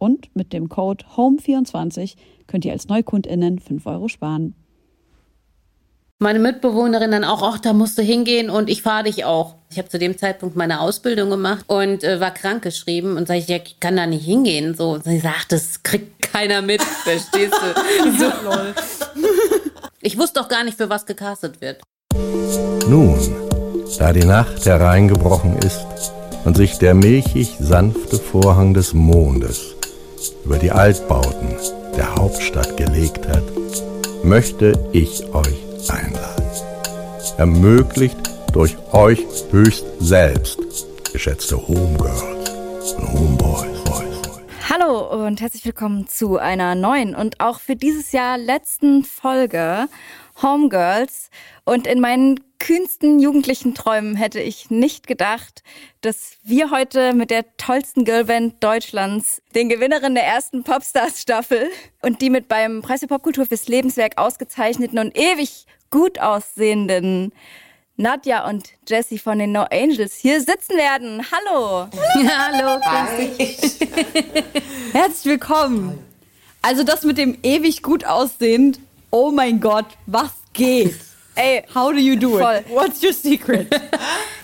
Und mit dem Code HOME24 könnt ihr als NeukundInnen 5 Euro sparen. Meine Mitbewohnerin dann auch, ach, da musst du hingehen und ich fahre dich auch. Ich habe zu dem Zeitpunkt meine Ausbildung gemacht und äh, war krankgeschrieben und sage ich, ja, ich kann da nicht hingehen. So, und sie sagt, das kriegt keiner mit, verstehst du? so. Ich wusste doch gar nicht, für was gecastet wird. Nun, da die Nacht hereingebrochen ist und sich der milchig sanfte Vorhang des Mondes über die Altbauten der Hauptstadt gelegt hat, möchte ich euch einladen. Ermöglicht durch euch höchst selbst, geschätzte Homegirls und Homeboys. Hallo und herzlich willkommen zu einer neuen und auch für dieses Jahr letzten Folge Homegirls. Und in meinen kühnsten jugendlichen Träumen hätte ich nicht gedacht, dass wir heute mit der tollsten Girlband Deutschlands, den Gewinnerin der ersten Popstars-Staffel und die mit beim Preis für Popkultur fürs Lebenswerk ausgezeichneten und ewig gut aussehenden Nadja und Jessie von den No Angels hier sitzen werden. Hallo. Hallo. Herzlich willkommen. Also das mit dem ewig gut aussehend oh mein Gott, was geht? Ey, how do you do voll. it? What's your secret?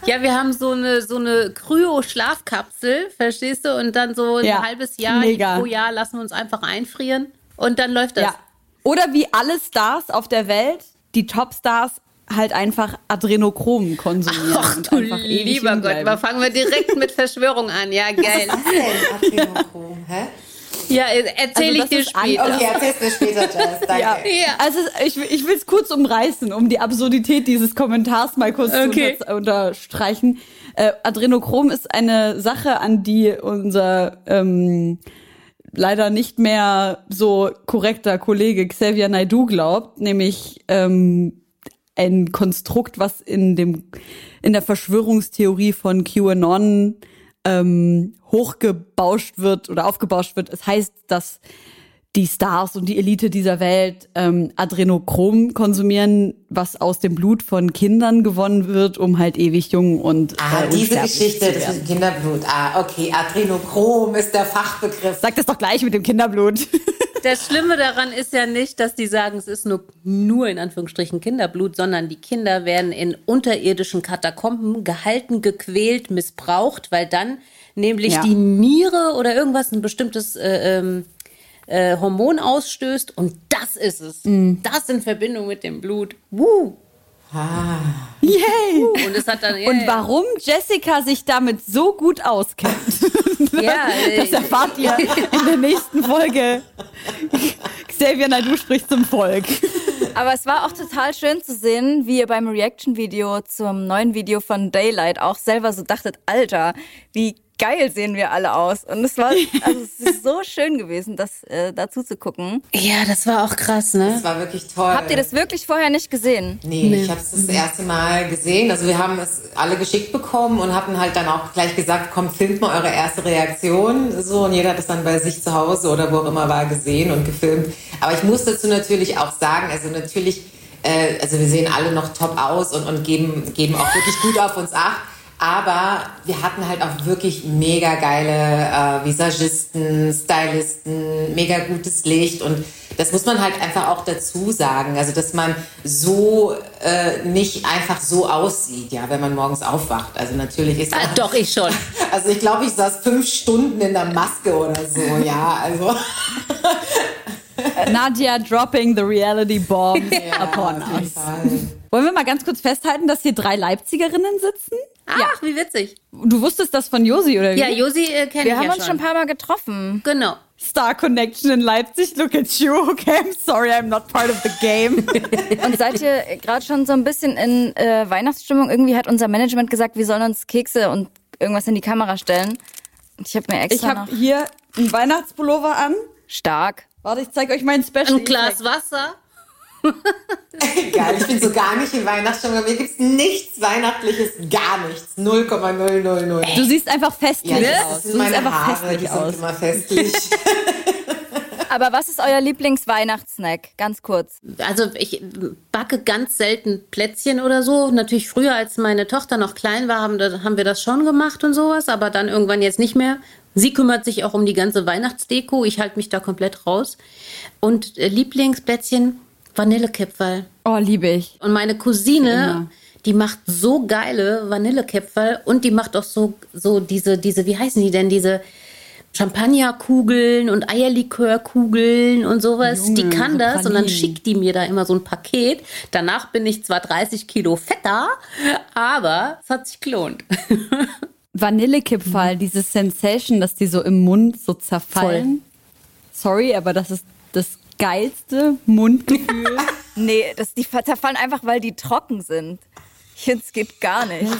ja, wir haben so eine, so eine Kryo-Schlafkapsel, verstehst du? Und dann so ein ja, halbes Jahr mega. pro Jahr lassen wir uns einfach einfrieren und dann läuft das. Ja. Oder wie alle Stars auf der Welt, die Topstars halt einfach Adrenochrom konsumieren. Ach du lieber Gott, mal fangen wir direkt mit Verschwörung an. Ja, geil. Was ist denn Adrenochrom? Hä? Ja, erzähle also ich dir später. Okay, erzählst du später, Jess. Danke. Ja. ja. Also ich, ich will es kurz umreißen, um die Absurdität dieses Kommentars mal kurz okay. zu unterstreichen. Äh, Adrenochrom ist eine Sache, an die unser ähm, leider nicht mehr so korrekter Kollege Xavier Naidu glaubt, nämlich ähm, ein Konstrukt, was in dem in der Verschwörungstheorie von QAnon ähm, hochgebauscht wird oder aufgebauscht wird. Es heißt, dass die Stars und die Elite dieser Welt ähm, Adrenochrom konsumieren, was aus dem Blut von Kindern gewonnen wird, um halt ewig jung und Ah, äh, diese Geschichte, das ist Kinderblut. Ah, okay, Adrenochrom ist der Fachbegriff. Sag das doch gleich mit dem Kinderblut. Das Schlimme daran ist ja nicht, dass die sagen, es ist nur, nur in Anführungsstrichen Kinderblut, sondern die Kinder werden in unterirdischen Katakomben gehalten, gequält, missbraucht, weil dann nämlich ja. die Niere oder irgendwas, ein bestimmtes äh, ähm, äh, Hormon ausstößt und das ist es. Mm. Das in Verbindung mit dem Blut. Woo. Ah. Yay! Und, es hat dann, yeah. und warum Jessica sich damit so gut auskennt, ja, das erfahrt ihr in der nächsten Folge. Xavier Naidu spricht zum Volk. Aber es war auch total schön zu sehen, wie ihr beim Reaction-Video zum neuen Video von Daylight auch selber so dachtet, Alter, wie geil sehen wir alle aus. Und es war, also es ist so schön gewesen, das äh, dazu zu gucken. Ja, das war auch krass, ne? Das war wirklich toll. Habt ihr das wirklich vorher nicht gesehen? Nee, nee. ich habe es das erste Mal gesehen. Also wir haben es alle geschickt bekommen und hatten halt dann auch gleich gesagt, komm, filmt mal eure erste Reaktion. So, und jeder hat es dann bei sich zu Hause oder wo auch immer war gesehen und gefilmt. Aber ich muss dazu natürlich auch sagen, also natürlich, äh, also wir sehen alle noch top aus und, und geben, geben auch wirklich gut auf uns acht. Aber wir hatten halt auch wirklich mega geile äh, Visagisten, Stylisten, mega gutes Licht und das muss man halt einfach auch dazu sagen. Also, dass man so äh, nicht einfach so aussieht, ja, wenn man morgens aufwacht. Also natürlich ist ah, doch ich schon. Also ich glaube, ich saß fünf Stunden in der Maske oder so, ja. Also Nadia dropping the reality bomb ja, upon us. Wollen wir mal ganz kurz festhalten, dass hier drei Leipzigerinnen sitzen? Ach, ja. wie witzig. Du wusstest das von Josi, oder wie? Ja, Josi äh, kenne ich Wir haben ja uns schon ein paar Mal getroffen. Genau. Star Connection in Leipzig, look at you. Okay, I'm sorry, I'm not part of the game. Und seid ihr gerade schon so ein bisschen in äh, Weihnachtsstimmung? Irgendwie hat unser Management gesagt, wir sollen uns Kekse und irgendwas in die Kamera stellen. Ich habe mir extra Ich habe hier einen Weihnachtspullover an. Stark. Warte, ich zeige euch meinen Special. Ein Glas Wasser. Geil, ich bin so gar nicht in Weihnachtsstimmung. Mir gibt es nichts Weihnachtliches, gar nichts. 0,000. Du siehst einfach festlich ja, aus. Das du siehst einfach Haare, festlich die aus. sind immer festlich. Aber was ist euer Lieblingsweihnachtssnack? Ganz kurz. Also ich backe ganz selten Plätzchen oder so. Natürlich früher, als meine Tochter noch klein war, haben, haben wir das schon gemacht und sowas, aber dann irgendwann jetzt nicht mehr. Sie kümmert sich auch um die ganze Weihnachtsdeko. Ich halte mich da komplett raus. Und äh, Lieblingsplätzchen, Vanillekipferl. Oh, liebe ich. Und meine Cousine, die macht so geile Vanillekipferl und die macht auch so, so diese, diese, wie heißen die denn, diese Champagnerkugeln und Eierlikörkugeln und sowas. Junge, die kann so das und dann Pralinen. schickt die mir da immer so ein Paket. Danach bin ich zwar 30 Kilo fetter, aber es hat sich gelohnt. Vanillekipferl, diese Sensation, dass die so im Mund so zerfallen. Sorry, aber das ist das geilste Mundgefühl. Nee, das, die zerfallen einfach, weil die trocken sind. Ich finde, es geht gar nicht.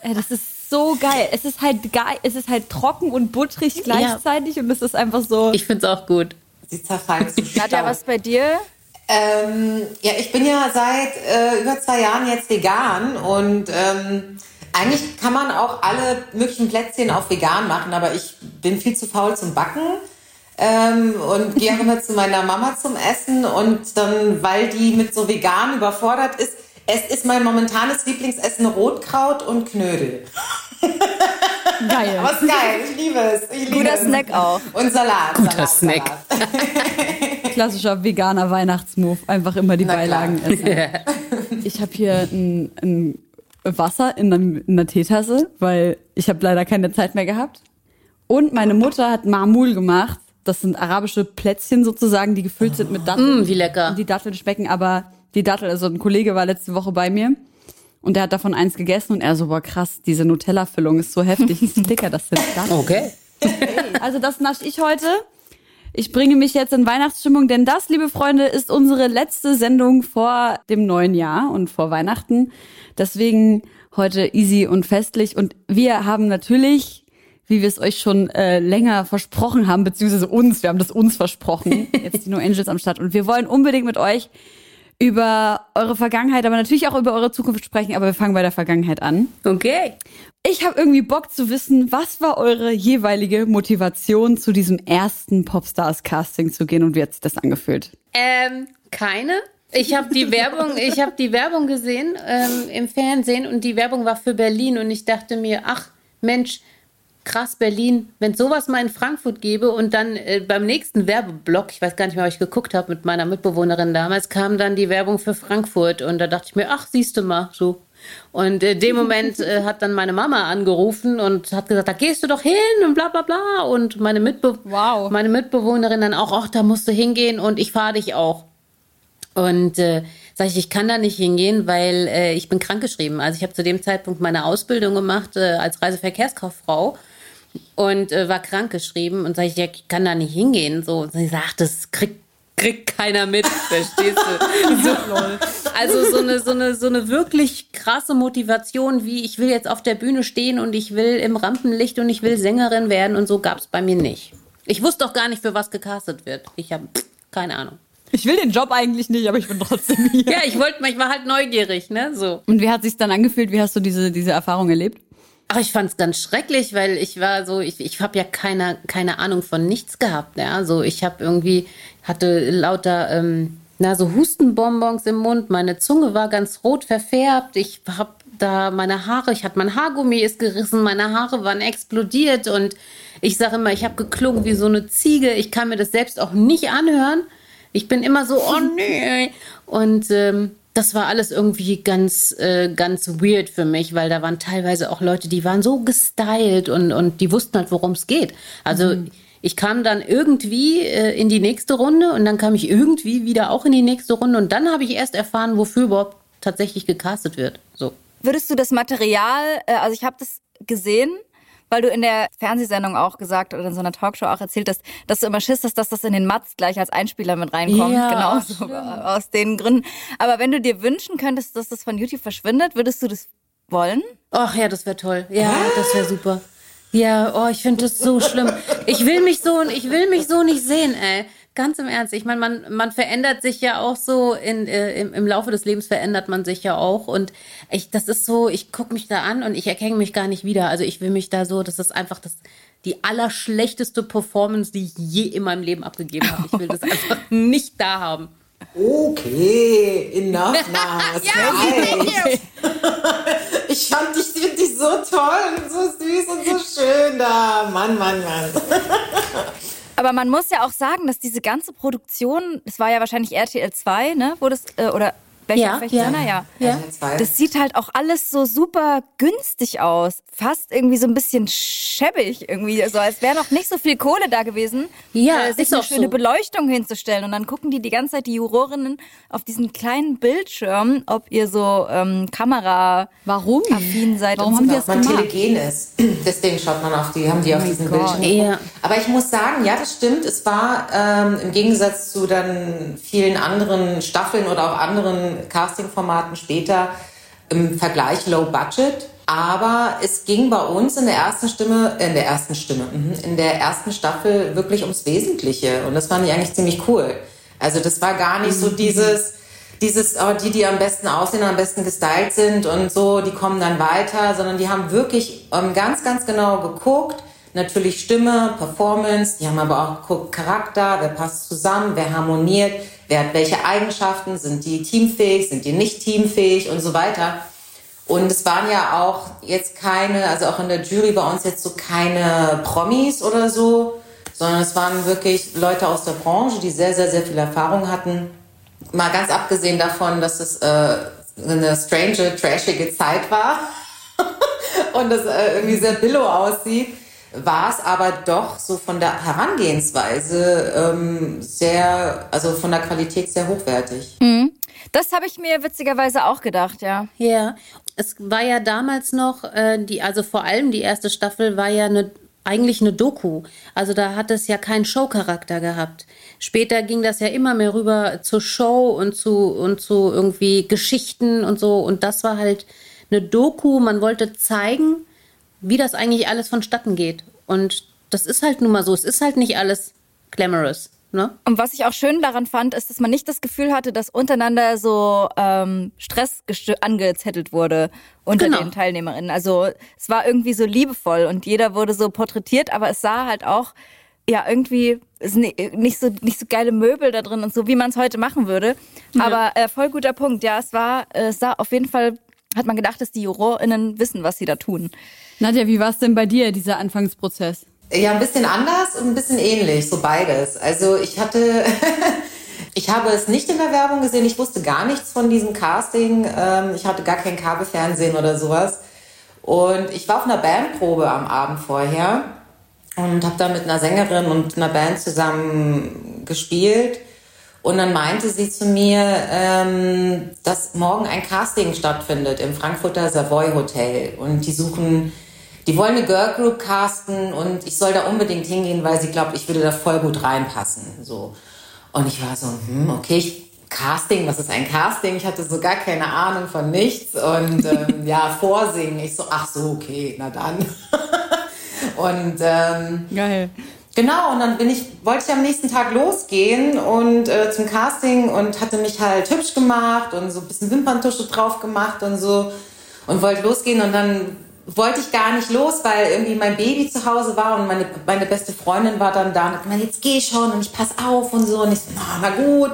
Ey, das ist so geil. Es ist halt geil, es ist halt trocken und butterig gleichzeitig und es ist einfach so. Ich finde es auch gut. Sie zerfallen zu Nadja, Staub. was bei dir? Ähm, ja, ich bin ja seit äh, über zwei Jahren jetzt vegan und ähm, eigentlich kann man auch alle möglichen Plätzchen auf vegan machen, aber ich bin viel zu faul zum Backen ähm, und gehe auch immer zu meiner Mama zum Essen und dann, weil die mit so vegan überfordert ist, es ist mein momentanes Lieblingsessen Rotkraut und Knödel. geil. Aber ist geil, ich liebe es. Ich liebe Guter es. Snack auch. Und Salat. Guter Salat, Snack. Salat. Klassischer veganer Weihnachtsmove. Einfach immer die Na klar. Beilagen essen. Ich habe hier ein, ein Wasser in einer, in einer Teetasse, weil ich habe leider keine Zeit mehr gehabt. Und meine Mutter hat Marmul gemacht. Das sind arabische Plätzchen sozusagen, die gefüllt sind mit Datteln. Mm, wie lecker. Und die Datteln schmecken, aber die Dattel, also ein Kollege war letzte Woche bei mir und der hat davon eins gegessen und er so, boah krass, diese Nutella-Füllung ist so heftig, ist dicker, das sind Datteln. Okay. Also das nasche ich heute. Ich bringe mich jetzt in Weihnachtsstimmung, denn das, liebe Freunde, ist unsere letzte Sendung vor dem neuen Jahr und vor Weihnachten. Deswegen heute easy und festlich. Und wir haben natürlich, wie wir es euch schon äh, länger versprochen haben, beziehungsweise uns, wir haben das uns versprochen, jetzt die No Angels am Start. Und wir wollen unbedingt mit euch über eure Vergangenheit, aber natürlich auch über eure Zukunft sprechen. Aber wir fangen bei der Vergangenheit an. Okay. Ich habe irgendwie Bock zu wissen, was war eure jeweilige Motivation, zu diesem ersten Popstars-Casting zu gehen und wie hat sich das angefühlt? Ähm, keine. Ich habe die Werbung, ich habe die Werbung gesehen ähm, im Fernsehen und die Werbung war für Berlin und ich dachte mir, ach Mensch, krass Berlin, wenn sowas mal in Frankfurt gäbe und dann äh, beim nächsten Werbeblock, ich weiß gar nicht mehr, ob ich geguckt habe mit meiner Mitbewohnerin damals, kam dann die Werbung für Frankfurt und da dachte ich mir, ach siehst du mal, so. Und in dem Moment äh, hat dann meine Mama angerufen und hat gesagt, da gehst du doch hin und bla bla bla. Und meine, Mitbe Wow. meine Mitbewohnerin dann auch, ach, da musst du hingehen und ich fahre dich auch. Und äh, sage ich, ich kann da nicht hingehen, weil äh, ich bin krankgeschrieben. Also ich habe zu dem Zeitpunkt meine Ausbildung gemacht äh, als Reiseverkehrskauffrau und äh, war krankgeschrieben und sage ich, ja, ich kann da nicht hingehen. So, und sie sagt, das kriegt kriegt keiner mit, verstehst du? So, also so eine, so, eine, so eine wirklich krasse Motivation, wie ich will jetzt auf der Bühne stehen und ich will im Rampenlicht und ich will Sängerin werden und so gab es bei mir nicht. Ich wusste auch gar nicht, für was gecastet wird. Ich habe keine Ahnung. Ich will den Job eigentlich nicht, aber ich bin trotzdem hier. Ja, ich wollte, ich war halt neugierig, ne? So. Und wie hat sich dann angefühlt? Wie hast du diese, diese Erfahrung erlebt? Ach, ich fand's ganz schrecklich, weil ich war so, ich, ich habe ja keine, keine Ahnung von nichts gehabt. Ja? So, ich habe irgendwie, hatte lauter ähm, na, so Hustenbonbons im Mund. Meine Zunge war ganz rot verfärbt. Ich habe da meine Haare, ich hatte mein Haargummi ist gerissen, meine Haare waren explodiert und ich sage immer, ich habe geklungen wie so eine Ziege. Ich kann mir das selbst auch nicht anhören. Ich bin immer so, oh nee. Und ähm, das war alles irgendwie ganz, äh, ganz weird für mich, weil da waren teilweise auch Leute, die waren so gestylt und, und die wussten halt, worum es geht. Also mhm. ich kam dann irgendwie äh, in die nächste Runde und dann kam ich irgendwie wieder auch in die nächste Runde und dann habe ich erst erfahren, wofür überhaupt tatsächlich gecastet wird. So. Würdest du das Material, äh, also ich habe das gesehen, weil du in der Fernsehsendung auch gesagt oder in so einer Talkshow auch erzählt hast, dass du immer Schiss hast, dass das in den Mats gleich als Einspieler mit reinkommt. Ja, genau, so aus den Gründen. Aber wenn du dir wünschen könntest, dass das von YouTube verschwindet, würdest du das wollen? Ach ja, das wäre toll. Ja, das wäre super. Ja, oh, ich finde das so schlimm. Ich will mich so, ich will mich so nicht sehen, ey. Ganz im Ernst. Ich meine, man, man verändert sich ja auch so in, äh, im, im Laufe des Lebens verändert man sich ja auch. Und ich, das ist so, ich gucke mich da an und ich erkenne mich gar nicht wieder. Also ich will mich da so, das ist einfach das, die allerschlechteste Performance, die ich je in meinem Leben abgegeben habe. Ich will das einfach nicht da haben. Okay, enough now. ja, ich fand dich, find dich so toll und so süß und so schön da. Mann, Mann, Mann. Aber man muss ja auch sagen, dass diese ganze Produktion, es war ja wahrscheinlich RTL 2, ne, wo das, äh, oder welche, ja, welche ja. Sender? Ja. ja. Das sieht halt auch alles so super günstig aus. Fast irgendwie so ein bisschen schäbig irgendwie. So als wäre noch nicht so viel Kohle da gewesen, ja, äh, sich eine schöne so. Beleuchtung hinzustellen. Und dann gucken die die ganze Zeit, die Jurorinnen, auf diesen kleinen Bildschirm, ob ihr so ähm, Kamera Warum? affin seid. Warum haben die das man gemacht? telegen ist. Deswegen schaut man auf die, haben die oh auf diesen Gott. Bildschirm. Ja. Aber ich muss sagen, ja, das stimmt. Es war ähm, im Gegensatz zu dann vielen anderen Staffeln oder auch anderen Casting-Formaten später im Vergleich low budget. Aber es ging bei uns in der ersten Stimme, in der ersten Stimme, mhm, in der ersten Staffel wirklich ums Wesentliche. Und das fand ich eigentlich ziemlich cool. Also das war gar nicht so dieses, dieses, oh, die, die am besten aussehen, am besten gestylt sind und so, die kommen dann weiter, sondern die haben wirklich ähm, ganz, ganz genau geguckt. Natürlich Stimme, Performance, die haben aber auch geguckt, Charakter, wer passt zusammen, wer harmoniert, Wer hat welche Eigenschaften? Sind die teamfähig? Sind die nicht teamfähig? Und so weiter. Und es waren ja auch jetzt keine, also auch in der Jury bei uns jetzt so keine Promis oder so, sondern es waren wirklich Leute aus der Branche, die sehr, sehr, sehr viel Erfahrung hatten. Mal ganz abgesehen davon, dass es äh, eine strange, trashige Zeit war und es äh, irgendwie sehr billow aussieht war es aber doch so von der Herangehensweise ähm, sehr, also von der Qualität sehr hochwertig. Mhm. Das habe ich mir witzigerweise auch gedacht, ja. Ja, es war ja damals noch, äh, die, also vor allem die erste Staffel war ja eine, eigentlich eine Doku. Also da hat es ja keinen Showcharakter gehabt. Später ging das ja immer mehr rüber zur Show und zu, und zu irgendwie Geschichten und so. Und das war halt eine Doku. Man wollte zeigen, wie das eigentlich alles vonstatten geht. Und das ist halt nun mal so. Es ist halt nicht alles glamorous. Ne? Und was ich auch schön daran fand, ist, dass man nicht das Gefühl hatte, dass untereinander so ähm, Stress angezettelt wurde unter genau. den Teilnehmerinnen. Also es war irgendwie so liebevoll und jeder wurde so porträtiert, aber es sah halt auch ja irgendwie nicht so nicht so geile Möbel da drin und so, wie man es heute machen würde. Ja. Aber äh, voll guter Punkt. Ja, es war äh, es sah auf jeden Fall hat man gedacht, dass die JurorInnen wissen, was sie da tun. Nadja, wie war es denn bei dir, dieser Anfangsprozess? Ja, ein bisschen anders und ein bisschen ähnlich, so beides. Also ich hatte, ich habe es nicht in der Werbung gesehen, ich wusste gar nichts von diesem Casting, ähm, ich hatte gar kein Kabelfernsehen oder sowas. Und ich war auf einer Bandprobe am Abend vorher und habe da mit einer Sängerin und einer Band zusammen gespielt. Und dann meinte sie zu mir, ähm, dass morgen ein Casting stattfindet im Frankfurter Savoy Hotel. Und die suchen, die wollen eine Girl Group casten und ich soll da unbedingt hingehen, weil sie glaubt, ich würde da voll gut reinpassen. So. Und ich war so, hm, okay, ich, Casting, was ist ein Casting? Ich hatte so gar keine Ahnung von nichts. Und ähm, ja, vorsingen. Ich so, ach so, okay, na dann. und ähm, Geil. Genau, und dann bin ich, wollte ich am nächsten Tag losgehen und äh, zum Casting und hatte mich halt hübsch gemacht und so ein bisschen Wimperntusche drauf gemacht und so und wollte losgehen und dann wollte ich gar nicht los, weil irgendwie mein Baby zu Hause war und meine, meine beste Freundin war dann da und hat gemeint, jetzt geh schon und ich pass auf und so und ich so, na, na gut.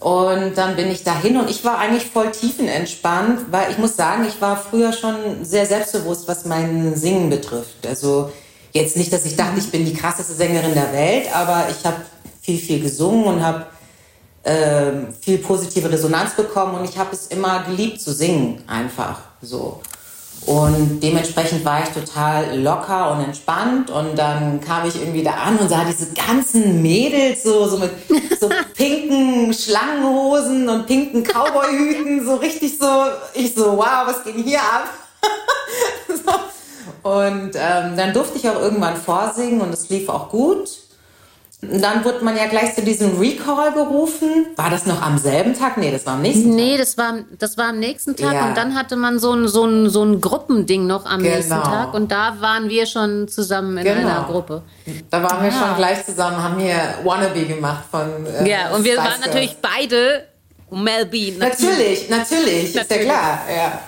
Und dann bin ich dahin und ich war eigentlich voll tiefenentspannt, weil ich muss sagen, ich war früher schon sehr selbstbewusst, was mein Singen betrifft. Also jetzt nicht, dass ich dachte, ich bin die krasseste Sängerin der Welt, aber ich habe viel, viel gesungen und habe äh, viel positive Resonanz bekommen und ich habe es immer geliebt zu singen, einfach so. Und dementsprechend war ich total locker und entspannt. Und dann kam ich irgendwie da an und sah diese ganzen Mädels so, so mit so pinken Schlangenhosen und pinken Cowboyhüten, so richtig so. Ich so, wow, was ging hier ab? so. Und ähm, dann durfte ich auch irgendwann vorsingen und es lief auch gut. Dann wurde man ja gleich zu diesem Recall gerufen. War das noch am selben Tag? Nee, das war am nächsten Tag. Nee, das war, das war am nächsten Tag Ja. und dann hatte man so ein, so ein, so ein Gruppending noch am Genau. nächsten Tag und da waren wir schon zusammen in Genau. einer Gruppe. Da waren wir schon gleich zusammen, haben hier Wannabe gemacht von. Äh, Ja, und wir Spice waren natürlich beide Mel B. Natürlich, natürlich, ist ja Natürlich. klar. Ja.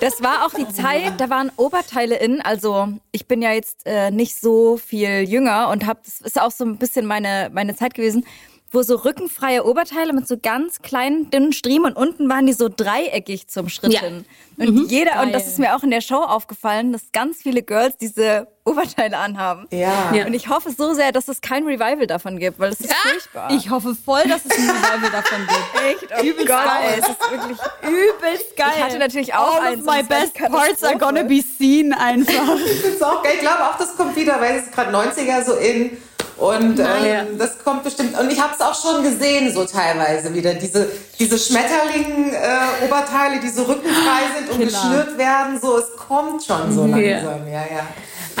Das war auch die Zeit, da waren Oberteile in. Also ich bin ja jetzt äh, nicht so viel jünger und hab, das ist auch so ein bisschen meine, meine Zeit gewesen, wo so rückenfreie Oberteile mit so ganz kleinen, dünnen Striemen und unten waren die so dreieckig zum Schritt Ja. hin. Und jeder, und das Geil. ist mir auch in der Show aufgefallen, dass ganz viele Girls diese Oberteile anhaben. Ja. Ja. Und ich hoffe so sehr, dass es kein Revival davon gibt, weil es ist furchtbar. Ich hoffe voll, dass es ein Revival davon gibt. echt, oh übelst Gott, ey, es ist wirklich Übelst geil. Ich hatte natürlich auch All eins of my es best parts are gonna be seen einfach. Ich find's auch geil. Ich glaube auch, das kommt wieder, weil es ist gerade 90er so in. Und Ja. ähm, das kommt bestimmt. Und ich habe es auch schon gesehen, so teilweise wieder. Diese, diese Schmetterling-Oberteile, die so rückenfrei sind und Killer. geschnürt werden. So, es kommt schon so Ja. langsam. Ja, ja.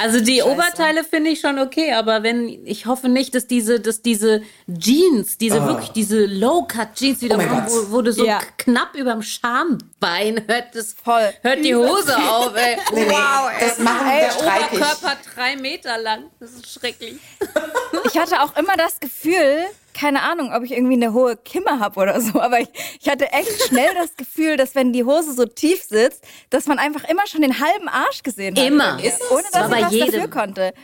Also die Oberteile finde ich schon okay, aber wenn ich hoffe nicht, dass diese, dass diese Jeans, diese wirklich diese Low-Cut-Jeans wieder Oh wo, wo du so Ja. knapp überm Schambein hört das Voll. hört die Hose auf. Ey. Nee, nee, wow, ey. das machen wir der. Oberkörper drei Meter lang. Das ist schrecklich. Ich hatte auch immer das Gefühl, keine Ahnung, ob ich irgendwie eine hohe Kimme habe oder so, aber ich, ich hatte echt schnell das Gefühl, dass wenn die Hose so tief sitzt, dass man einfach immer schon den halben Arsch gesehen hat. Immer. Ist es? Ohne dass bei ich was jedem. dafür konnte.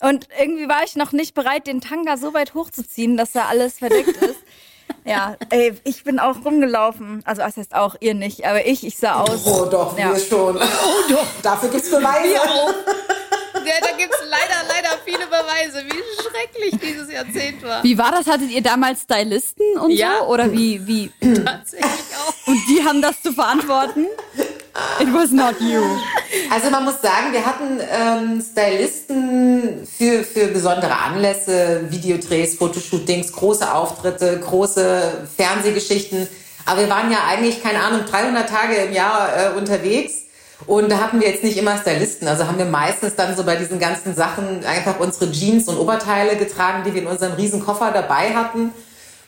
Und irgendwie war ich noch nicht bereit, den Tanga so weit hochzuziehen, dass da alles verdeckt ist. Ja, ey, ich bin auch rumgelaufen. Also, das heißt auch, ihr nicht, aber ich, ich sah aus. Oh doch, Ja. wir schon. Oh doch. Dafür gibt's Beweise. Ja, da gibt es leider, leider viele Beweise, wie schrecklich dieses Jahrzehnt war. Wie war das? Hattet ihr damals Stylisten und Ja. so? Oder wie, wie? Tatsächlich auch. Und die haben das zu verantworten? It was not you. Also man muss sagen, wir hatten ähm, Stylisten für, für besondere Anlässe, Videodrehs, Fotoshootings, große Auftritte, große Fernsehgeschichten. Aber wir waren ja eigentlich, keine Ahnung, 300 Tage im Jahr äh, unterwegs. Und da hatten wir jetzt nicht immer Stylisten. Also haben wir meistens dann so bei diesen ganzen Sachen einfach unsere Jeans und Oberteile getragen, die wir in unserem riesen Koffer dabei hatten.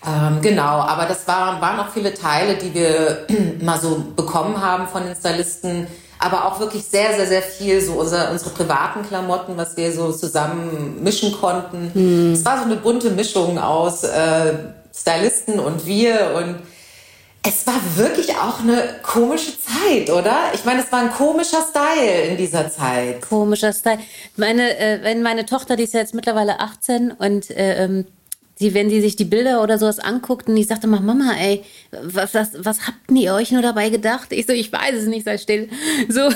Ähm, genau, aber das waren, waren auch viele Teile, die wir mal so bekommen haben von den Stylisten. Aber auch wirklich sehr, sehr, sehr viel so unser, unsere privaten Klamotten, was wir so zusammen mischen konnten. Es war so eine bunte Mischung aus äh, Stylisten und wir und es war wirklich auch eine komische Zeit, oder? Ich meine, es war ein komischer Style in dieser Zeit. Komischer Style. Meine, äh, wenn meine Tochter, die ist ja jetzt mittlerweile 18 und äh, die, wenn sie sich die Bilder oder sowas anguckt und ich sagte mal, Mama, ey, was, was, was habt ihr euch nur dabei gedacht? Ich so, ich weiß es nicht, sei still. So.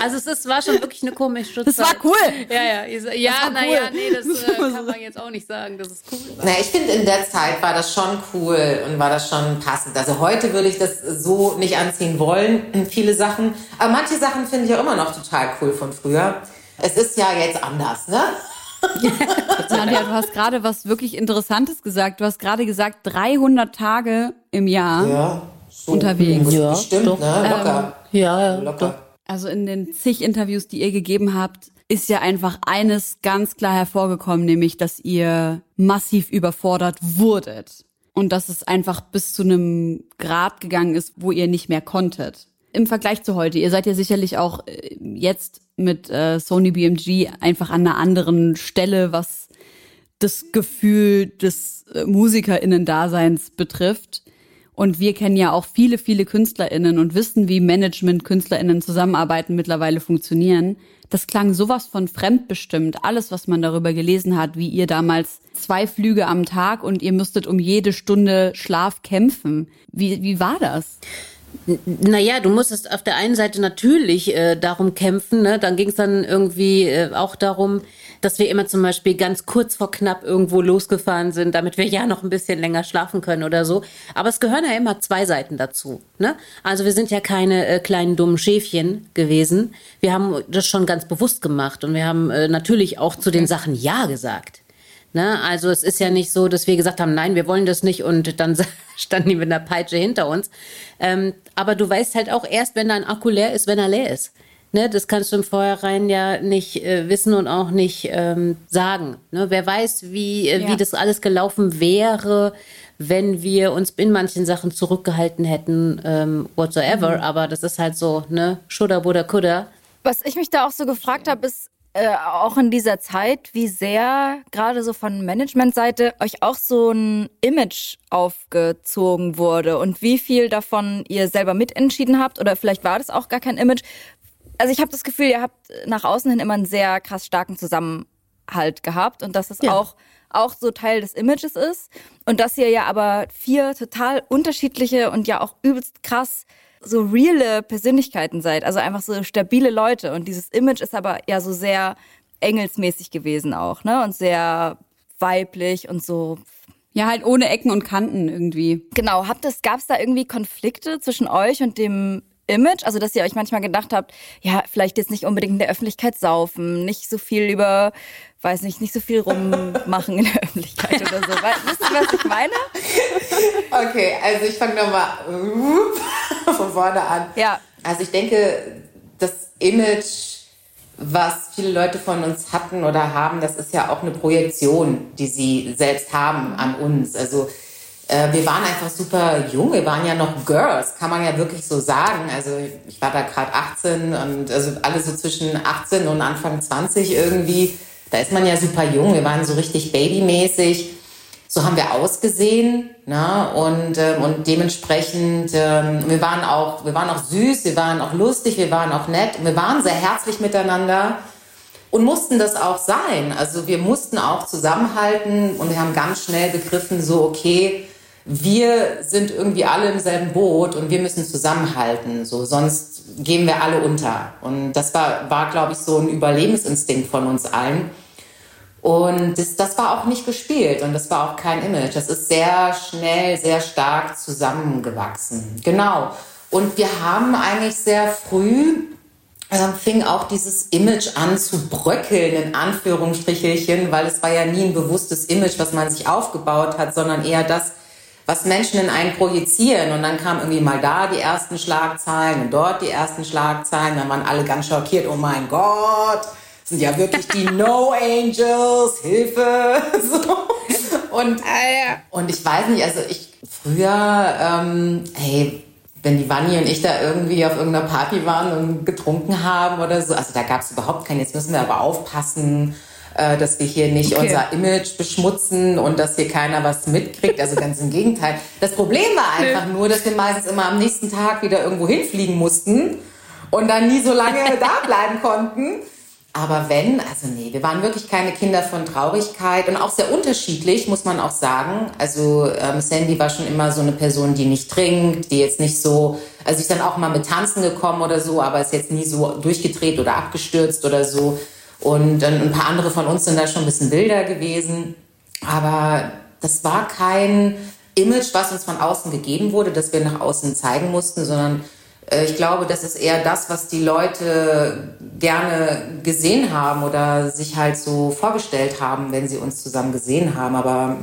also es ist, war schon wirklich eine komische Das war cool. Ja, ja. So, ja, naja, cool. nee, das äh, kann man jetzt auch nicht sagen, dass es cool war. Na, ich finde, in der Zeit war das schon cool und war das schon passend. Also heute würde ich das so nicht anziehen wollen, viele Sachen. Aber manche Sachen finde ich auch immer noch total cool von früher. Es ist ja jetzt anders, ne? Nadja, du hast gerade was wirklich Interessantes gesagt. Du hast gerade gesagt, 300 Tage im Jahr. Ja. So Unterwegs. Ja, bestimmt, doch. ne? Locker. Ja, ja. Locker. Also in den zig Interviews, die ihr gegeben habt, ist ja einfach eines ganz klar hervorgekommen, nämlich, dass ihr massiv überfordert wurdet. Und dass es einfach bis zu einem Grad gegangen ist, wo ihr nicht mehr konntet. Im Vergleich zu heute, ihr seid ja sicherlich auch äh, jetzt mit äh, Sony BMG einfach an einer anderen Stelle, was das Gefühl des äh, MusikerInnen-Daseins betrifft. Und wir kennen ja auch viele, viele KünstlerInnen und wissen, wie Management-KünstlerInnen zusammenarbeiten mittlerweile funktionieren. Das klang sowas von fremdbestimmt. Alles, was man darüber gelesen hat, wie ihr damals zwei Flüge am Tag und ihr müsstet um jede Stunde Schlaf kämpfen. Wie, wie war das? Naja, du musstest auf der einen Seite natürlich äh, darum kämpfen, ne? dann ging es dann irgendwie äh, auch darum, dass wir immer zum Beispiel ganz kurz vor knapp irgendwo losgefahren sind, damit wir ja noch ein bisschen länger schlafen können oder so. Aber es gehören ja immer zwei Seiten dazu. Ne? Also wir sind ja keine äh, kleinen dummen Schäfchen gewesen. Wir haben das schon ganz bewusst gemacht und wir haben äh, natürlich auch zu den Sachen Ja gesagt. Ne? Also es ist ja nicht so, dass wir gesagt haben, nein, wir wollen das nicht und dann standen die mit einer Peitsche hinter uns. Ähm, aber du weißt halt auch erst, wenn dein Akku leer ist, wenn er leer ist. Ne, das kannst du im Vorhinein ja nicht äh, wissen und auch nicht ähm, sagen. Ne? Wer weiß, wie, äh, ja. wie das alles gelaufen wäre, wenn wir uns in manchen Sachen zurückgehalten hätten, ähm, whatsoever. Mhm. Aber das ist halt so, ne, Schudder, Buddha, Kudder. Was ich mich da auch so gefragt habe, ist, äh, auch in dieser Zeit, wie sehr gerade so von Managementseite euch auch so ein Image aufgezogen wurde und wie viel davon ihr selber mitentschieden habt oder vielleicht war das auch gar kein Image, also ich habe das Gefühl, ihr habt nach außen hin immer einen sehr krass starken Zusammenhalt gehabt und dass es ja. auch auch so Teil des Images ist und dass ihr ja aber vier total unterschiedliche und ja auch übelst krass so reale Persönlichkeiten seid, also einfach so stabile Leute und dieses Image ist aber ja so sehr engelsmäßig gewesen auch, ne? Und sehr weiblich und so ja, halt ohne Ecken und Kanten irgendwie. Genau, habt es gab's da irgendwie Konflikte zwischen euch und dem Image, also dass ihr euch manchmal gedacht habt, ja, vielleicht jetzt nicht unbedingt in der Öffentlichkeit saufen, nicht so viel über, weiß nicht, nicht so viel rummachen in der Öffentlichkeit oder so. Wisst ihr, was ich meine? Okay, also ich fange nochmal von vorne an. Ja. Also ich denke, das Image, was viele Leute von uns hatten oder haben, das ist ja auch eine Projektion, die sie selbst haben an uns. Also äh, wir waren einfach super jung, wir waren ja noch Girls, kann man ja wirklich so sagen. Also ich war da gerade 18 und also alle so zwischen 18 und Anfang 20 irgendwie. Da ist man ja super jung, wir waren so richtig babymäßig. So haben wir ausgesehen ne? und, ähm, und dementsprechend, ähm, wir, waren auch, wir waren auch süß, wir waren auch lustig, wir waren auch nett wir waren sehr herzlich miteinander und mussten das auch sein. Also wir mussten auch zusammenhalten und wir haben ganz schnell begriffen, so okay, wir sind irgendwie alle im selben Boot und wir müssen zusammenhalten, so sonst gehen wir alle unter. Und das war, war glaube ich, so ein Überlebensinstinkt von uns allen. Und das, das war auch nicht gespielt und das war auch kein Image. Das ist sehr schnell, sehr stark zusammengewachsen. Genau. Und wir haben eigentlich sehr früh äh, fing auch dieses Image an zu bröckeln, in Anführungsstrichelchen, weil es war ja nie ein bewusstes Image, was man sich aufgebaut hat, sondern eher das, was Menschen in einen projizieren. Und dann kam irgendwie mal da die ersten Schlagzeilen und dort die ersten Schlagzeilen. Dann waren alle ganz schockiert. Oh mein Gott, sind ja wirklich die No Angels, Hilfe. So. Und, ah, und ich weiß nicht, also ich früher, ähm, hey, wenn die Vanni und ich da irgendwie auf irgendeiner Party waren und getrunken haben oder so, also da gab es überhaupt keinen, jetzt müssen wir aber aufpassen äh, dass wir hier nicht okay. unser Image beschmutzen und dass hier keiner was mitkriegt. Also ganz im Gegenteil. Das Problem war einfach nur, dass wir meistens immer am nächsten Tag wieder irgendwo hinfliegen mussten und dann nie so lange da bleiben konnten. Aber wenn, also nee, wir waren wirklich keine Kinder von Traurigkeit und auch sehr unterschiedlich, muss man auch sagen. Also ähm, Sandy war schon immer so eine Person, die nicht trinkt, die jetzt nicht so, also ist dann auch mal mit Tanzen gekommen oder so, aber ist jetzt nie so durchgedreht oder abgestürzt oder so. Und ein paar andere von uns sind da schon ein bisschen wilder gewesen. Aber das war kein Image, was uns von außen gegeben wurde, das wir nach außen zeigen mussten, sondern äh, ich glaube, das ist eher das, was die Leute gerne gesehen haben oder sich halt so vorgestellt haben, wenn sie uns zusammen gesehen haben. Aber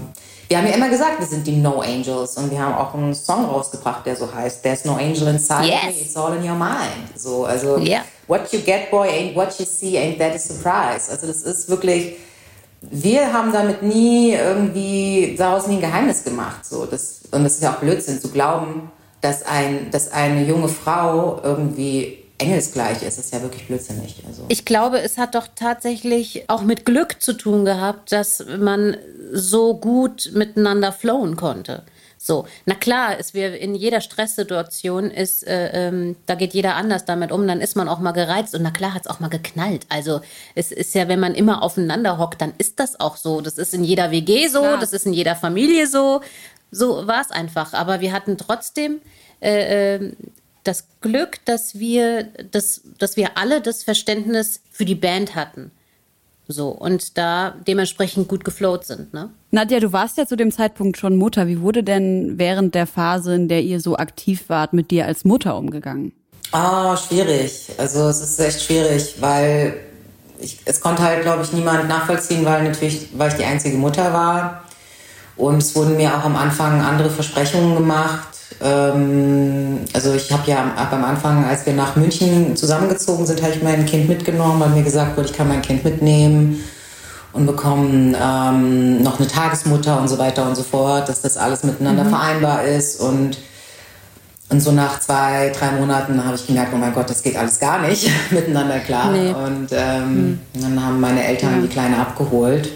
wir haben ja immer gesagt, wir sind die No Angels und wir haben auch einen Song rausgebracht, der so heißt, There's no angel inside yes. me, it's all in your mind. So, also yeah. what you get, boy, ain't what you see, ain't that a surprise. Also das ist wirklich, wir haben damit nie irgendwie daraus nie ein Geheimnis gemacht. So, das, und das ist ja auch Blödsinn zu glauben, dass, ein, dass eine junge Frau irgendwie engelsgleich ist, ist ja wirklich blödsinnig. Also. Ich glaube, es hat doch tatsächlich auch mit Glück zu tun gehabt, dass man so gut miteinander flowen konnte. So, na klar, es wir in jeder Stresssituation ist, äh, ähm, da geht jeder anders damit um, dann ist man auch mal gereizt und na klar hat es auch mal geknallt. Also es ist ja, wenn man immer aufeinander hockt, dann ist das auch so. Das ist in jeder WG so, klar. das ist in jeder Familie so. So war es einfach. Aber wir hatten trotzdem äh, ähm, das Glück, dass wir, dass, dass wir alle das Verständnis für die Band hatten. So, und da dementsprechend gut geflowt sind, ne? Nadja, du warst ja zu dem Zeitpunkt schon Mutter. Wie wurde denn während der Phase, in der ihr so aktiv wart, mit dir als Mutter umgegangen? Ah, oh, schwierig. Also es ist echt schwierig, weil ich, es konnte halt, glaube ich, niemand nachvollziehen, weil natürlich, weil ich die einzige Mutter war. Und es wurden mir auch am Anfang andere Versprechungen gemacht. Ähm, also ich habe ja ab am Anfang, als wir nach München zusammengezogen sind, habe ich mein Kind mitgenommen, weil mir gesagt wurde, ich kann mein Kind mitnehmen und bekommen ähm, noch eine Tagesmutter und so weiter und so fort, dass das alles miteinander mhm. vereinbar ist und und so nach zwei, drei Monaten habe ich gemerkt, oh mein Gott, das geht alles gar nicht miteinander klar. Nee. Und ähm, mhm. dann haben meine Eltern ja. die Kleine abgeholt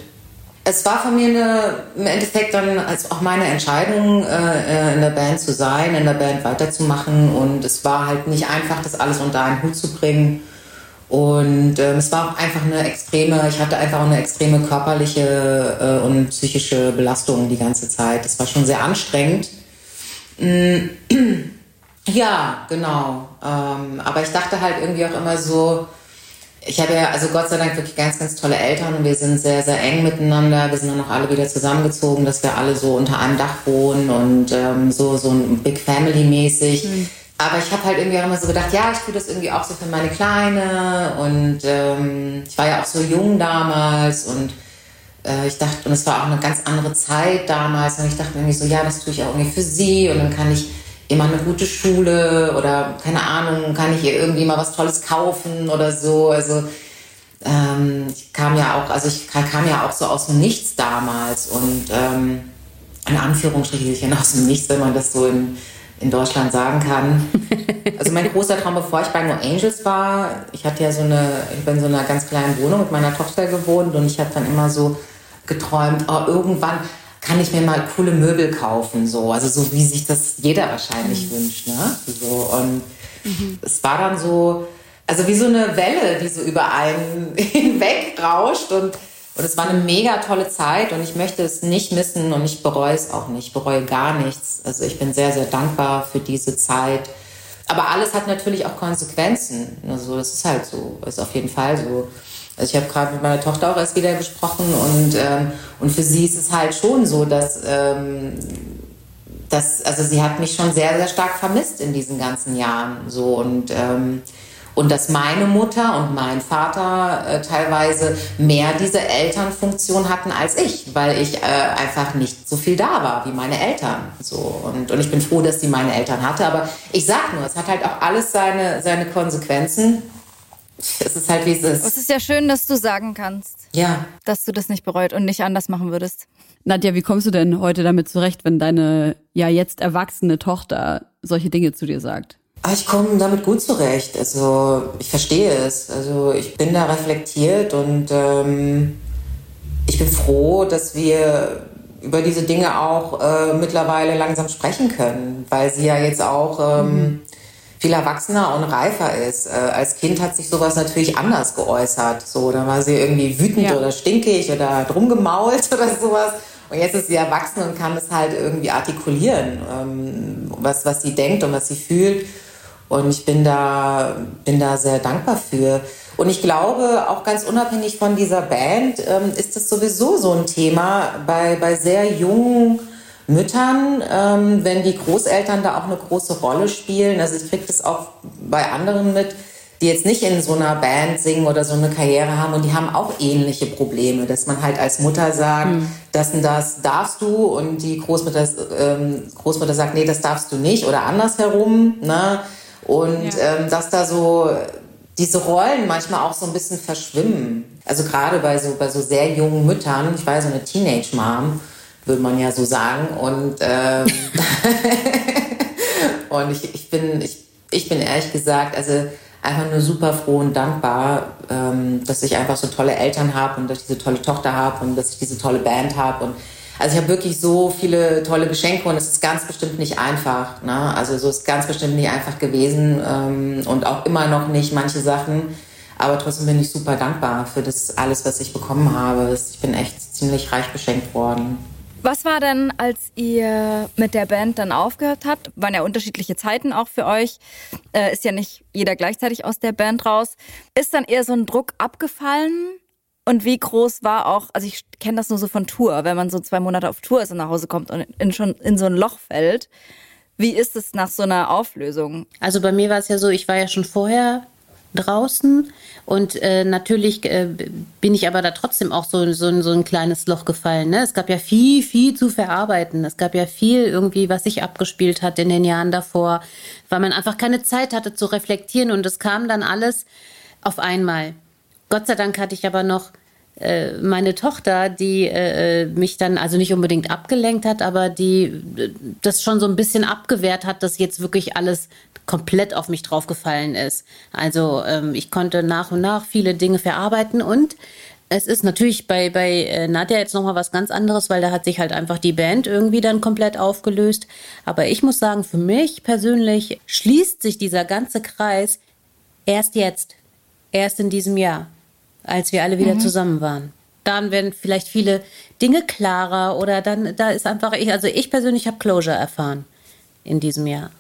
es war von mir eine, im Endeffekt dann also auch meine Entscheidung, äh, in der Band zu sein, in der Band weiterzumachen. Und es war halt nicht einfach, das alles unter einen Hut zu bringen. Und äh, es war auch einfach eine extreme, ich hatte einfach auch eine extreme körperliche äh, und psychische Belastung die ganze Zeit. Das war schon sehr anstrengend. Mm, ja, genau. Ähm, aber ich dachte halt irgendwie auch immer so, ich habe ja, also Gott sei Dank wirklich ganz, ganz tolle Eltern und wir sind sehr, sehr eng miteinander. Wir sind dann auch alle wieder zusammengezogen, dass wir alle so unter einem Dach wohnen und ähm, so, so ein Big Family mäßig. Mhm. Aber ich habe halt irgendwie auch immer so gedacht, ja, ich tue das irgendwie auch so für meine Kleine und ähm, ich war ja auch so jung damals und äh, ich dachte, und es war auch eine ganz andere Zeit damals und ich dachte irgendwie so, ja, das tue ich auch irgendwie für sie und dann kann ich immer eine gute Schule oder keine Ahnung, kann ich ihr irgendwie mal was Tolles kaufen oder so. Also ähm, ich kam ja auch, also ich kam ja auch so aus dem Nichts damals und ähm, in Anführungsstrichen aus dem Nichts, wenn man das so in, in Deutschland sagen kann. Also mein großer Traum, bevor ich bei No Angels war, ich hatte ja so eine, ich bin in so einer ganz kleinen Wohnung mit meiner Tochter gewohnt und ich habe dann immer so geträumt, oh, irgendwann kann ich mir mal coole Möbel kaufen, so. Also so wie sich das jeder wahrscheinlich mhm. wünscht, ne? So, und mhm. es war dann so, also wie so eine Welle, die so über einen hinweg rauscht und, und es war eine mega tolle Zeit und ich möchte es nicht missen und ich bereue es auch nicht, ich bereue gar nichts. Also ich bin sehr, sehr dankbar für diese Zeit. Aber alles hat natürlich auch Konsequenzen. Also das ist halt so, ist auf jeden Fall so. Also ich habe gerade mit meiner Tochter auch erst wieder gesprochen und, ähm, und für sie ist es halt schon so, dass, ähm, dass also sie hat mich schon sehr, sehr stark vermisst in diesen ganzen Jahren. So und ähm, und dass meine Mutter und mein Vater äh, teilweise mehr diese Elternfunktion hatten als ich, weil ich äh, einfach nicht so viel da war wie meine Eltern. So und, und ich bin froh, dass sie meine Eltern hatte. Aber ich sag nur, es hat halt auch alles seine seine Konsequenzen es ist halt wie es ist. Es ist ja schön, dass du sagen kannst. Ja. Dass du das nicht bereut und nicht anders machen würdest. Nadja, wie kommst du denn heute damit zurecht, wenn deine ja jetzt erwachsene Tochter solche Dinge zu dir sagt? Ah, ich komme damit gut zurecht. Also ich verstehe es. Also ich bin da reflektiert und ähm, ich bin froh, dass wir über diese Dinge auch äh, mittlerweile langsam sprechen können, weil sie ja jetzt auch ähm, mhm viel erwachsener und reifer ist. Äh, als Kind hat sich sowas natürlich anders geäußert. So, da war sie irgendwie wütend ja. oder stinkig oder drum gemault oder sowas. Und jetzt ist sie erwachsen und kann es halt irgendwie artikulieren, ähm, was, was sie denkt und was sie fühlt. Und ich bin da, bin da sehr dankbar für. Und ich glaube, auch ganz unabhängig von dieser Band, ähm, ist das sowieso so ein Thema bei, bei sehr jungen Müttern, ähm, wenn die Großeltern da auch eine große Rolle spielen. Also ich kriege das auch bei anderen mit, die jetzt nicht in so einer Band singen oder so eine Karriere haben und die haben auch ähnliche Probleme, dass man halt als Mutter sagt, hm. das und das darfst du und die Großmutter, ähm, Großmutter sagt, nee, das darfst du nicht oder andersherum. Ne? Und ja. ähm, dass da so diese Rollen manchmal auch so ein bisschen verschwimmen. Also gerade bei so, bei so sehr jungen Müttern, ich war so eine Teenage-Mom, würde man ja so sagen. Und, ähm, und ich, ich, bin, ich, ich bin ehrlich gesagt, also einfach nur super froh und dankbar, ähm, dass ich einfach so tolle Eltern habe und dass ich diese tolle Tochter habe und dass ich diese tolle Band habe. Und Also ich habe wirklich so viele tolle Geschenke und es ist ganz bestimmt nicht einfach. Ne? Also so ist ganz bestimmt nicht einfach gewesen ähm, und auch immer noch nicht manche Sachen. Aber trotzdem bin ich super dankbar für das alles, was ich bekommen habe. Ich bin echt ziemlich reich beschenkt worden. Was war denn, als ihr mit der Band dann aufgehört habt? Waren ja unterschiedliche Zeiten auch für euch. Äh, ist ja nicht jeder gleichzeitig aus der Band raus. Ist dann eher so ein Druck abgefallen? Und wie groß war auch, also ich kenne das nur so von Tour, wenn man so zwei Monate auf Tour ist und nach Hause kommt und in, schon in so ein Loch fällt. Wie ist es nach so einer Auflösung? Also bei mir war es ja so, ich war ja schon vorher draußen und äh, natürlich äh, bin ich aber da trotzdem auch so, so, so ein kleines Loch gefallen. Ne? Es gab ja viel, viel zu verarbeiten. Es gab ja viel irgendwie, was sich abgespielt hat in den Jahren davor, weil man einfach keine Zeit hatte zu reflektieren und es kam dann alles auf einmal. Gott sei Dank hatte ich aber noch meine Tochter, die äh, mich dann also nicht unbedingt abgelenkt hat, aber die äh, das schon so ein bisschen abgewehrt hat, dass jetzt wirklich alles komplett auf mich draufgefallen ist. Also ähm, ich konnte nach und nach viele Dinge verarbeiten und es ist natürlich bei, bei äh, Nadja jetzt nochmal was ganz anderes, weil da hat sich halt einfach die Band irgendwie dann komplett aufgelöst. Aber ich muss sagen, für mich persönlich schließt sich dieser ganze Kreis erst jetzt, erst in diesem Jahr als wir alle wieder mhm. zusammen waren. Dann werden vielleicht viele Dinge klarer oder dann, da ist einfach, ich, also ich persönlich habe Closure erfahren in diesem Jahr.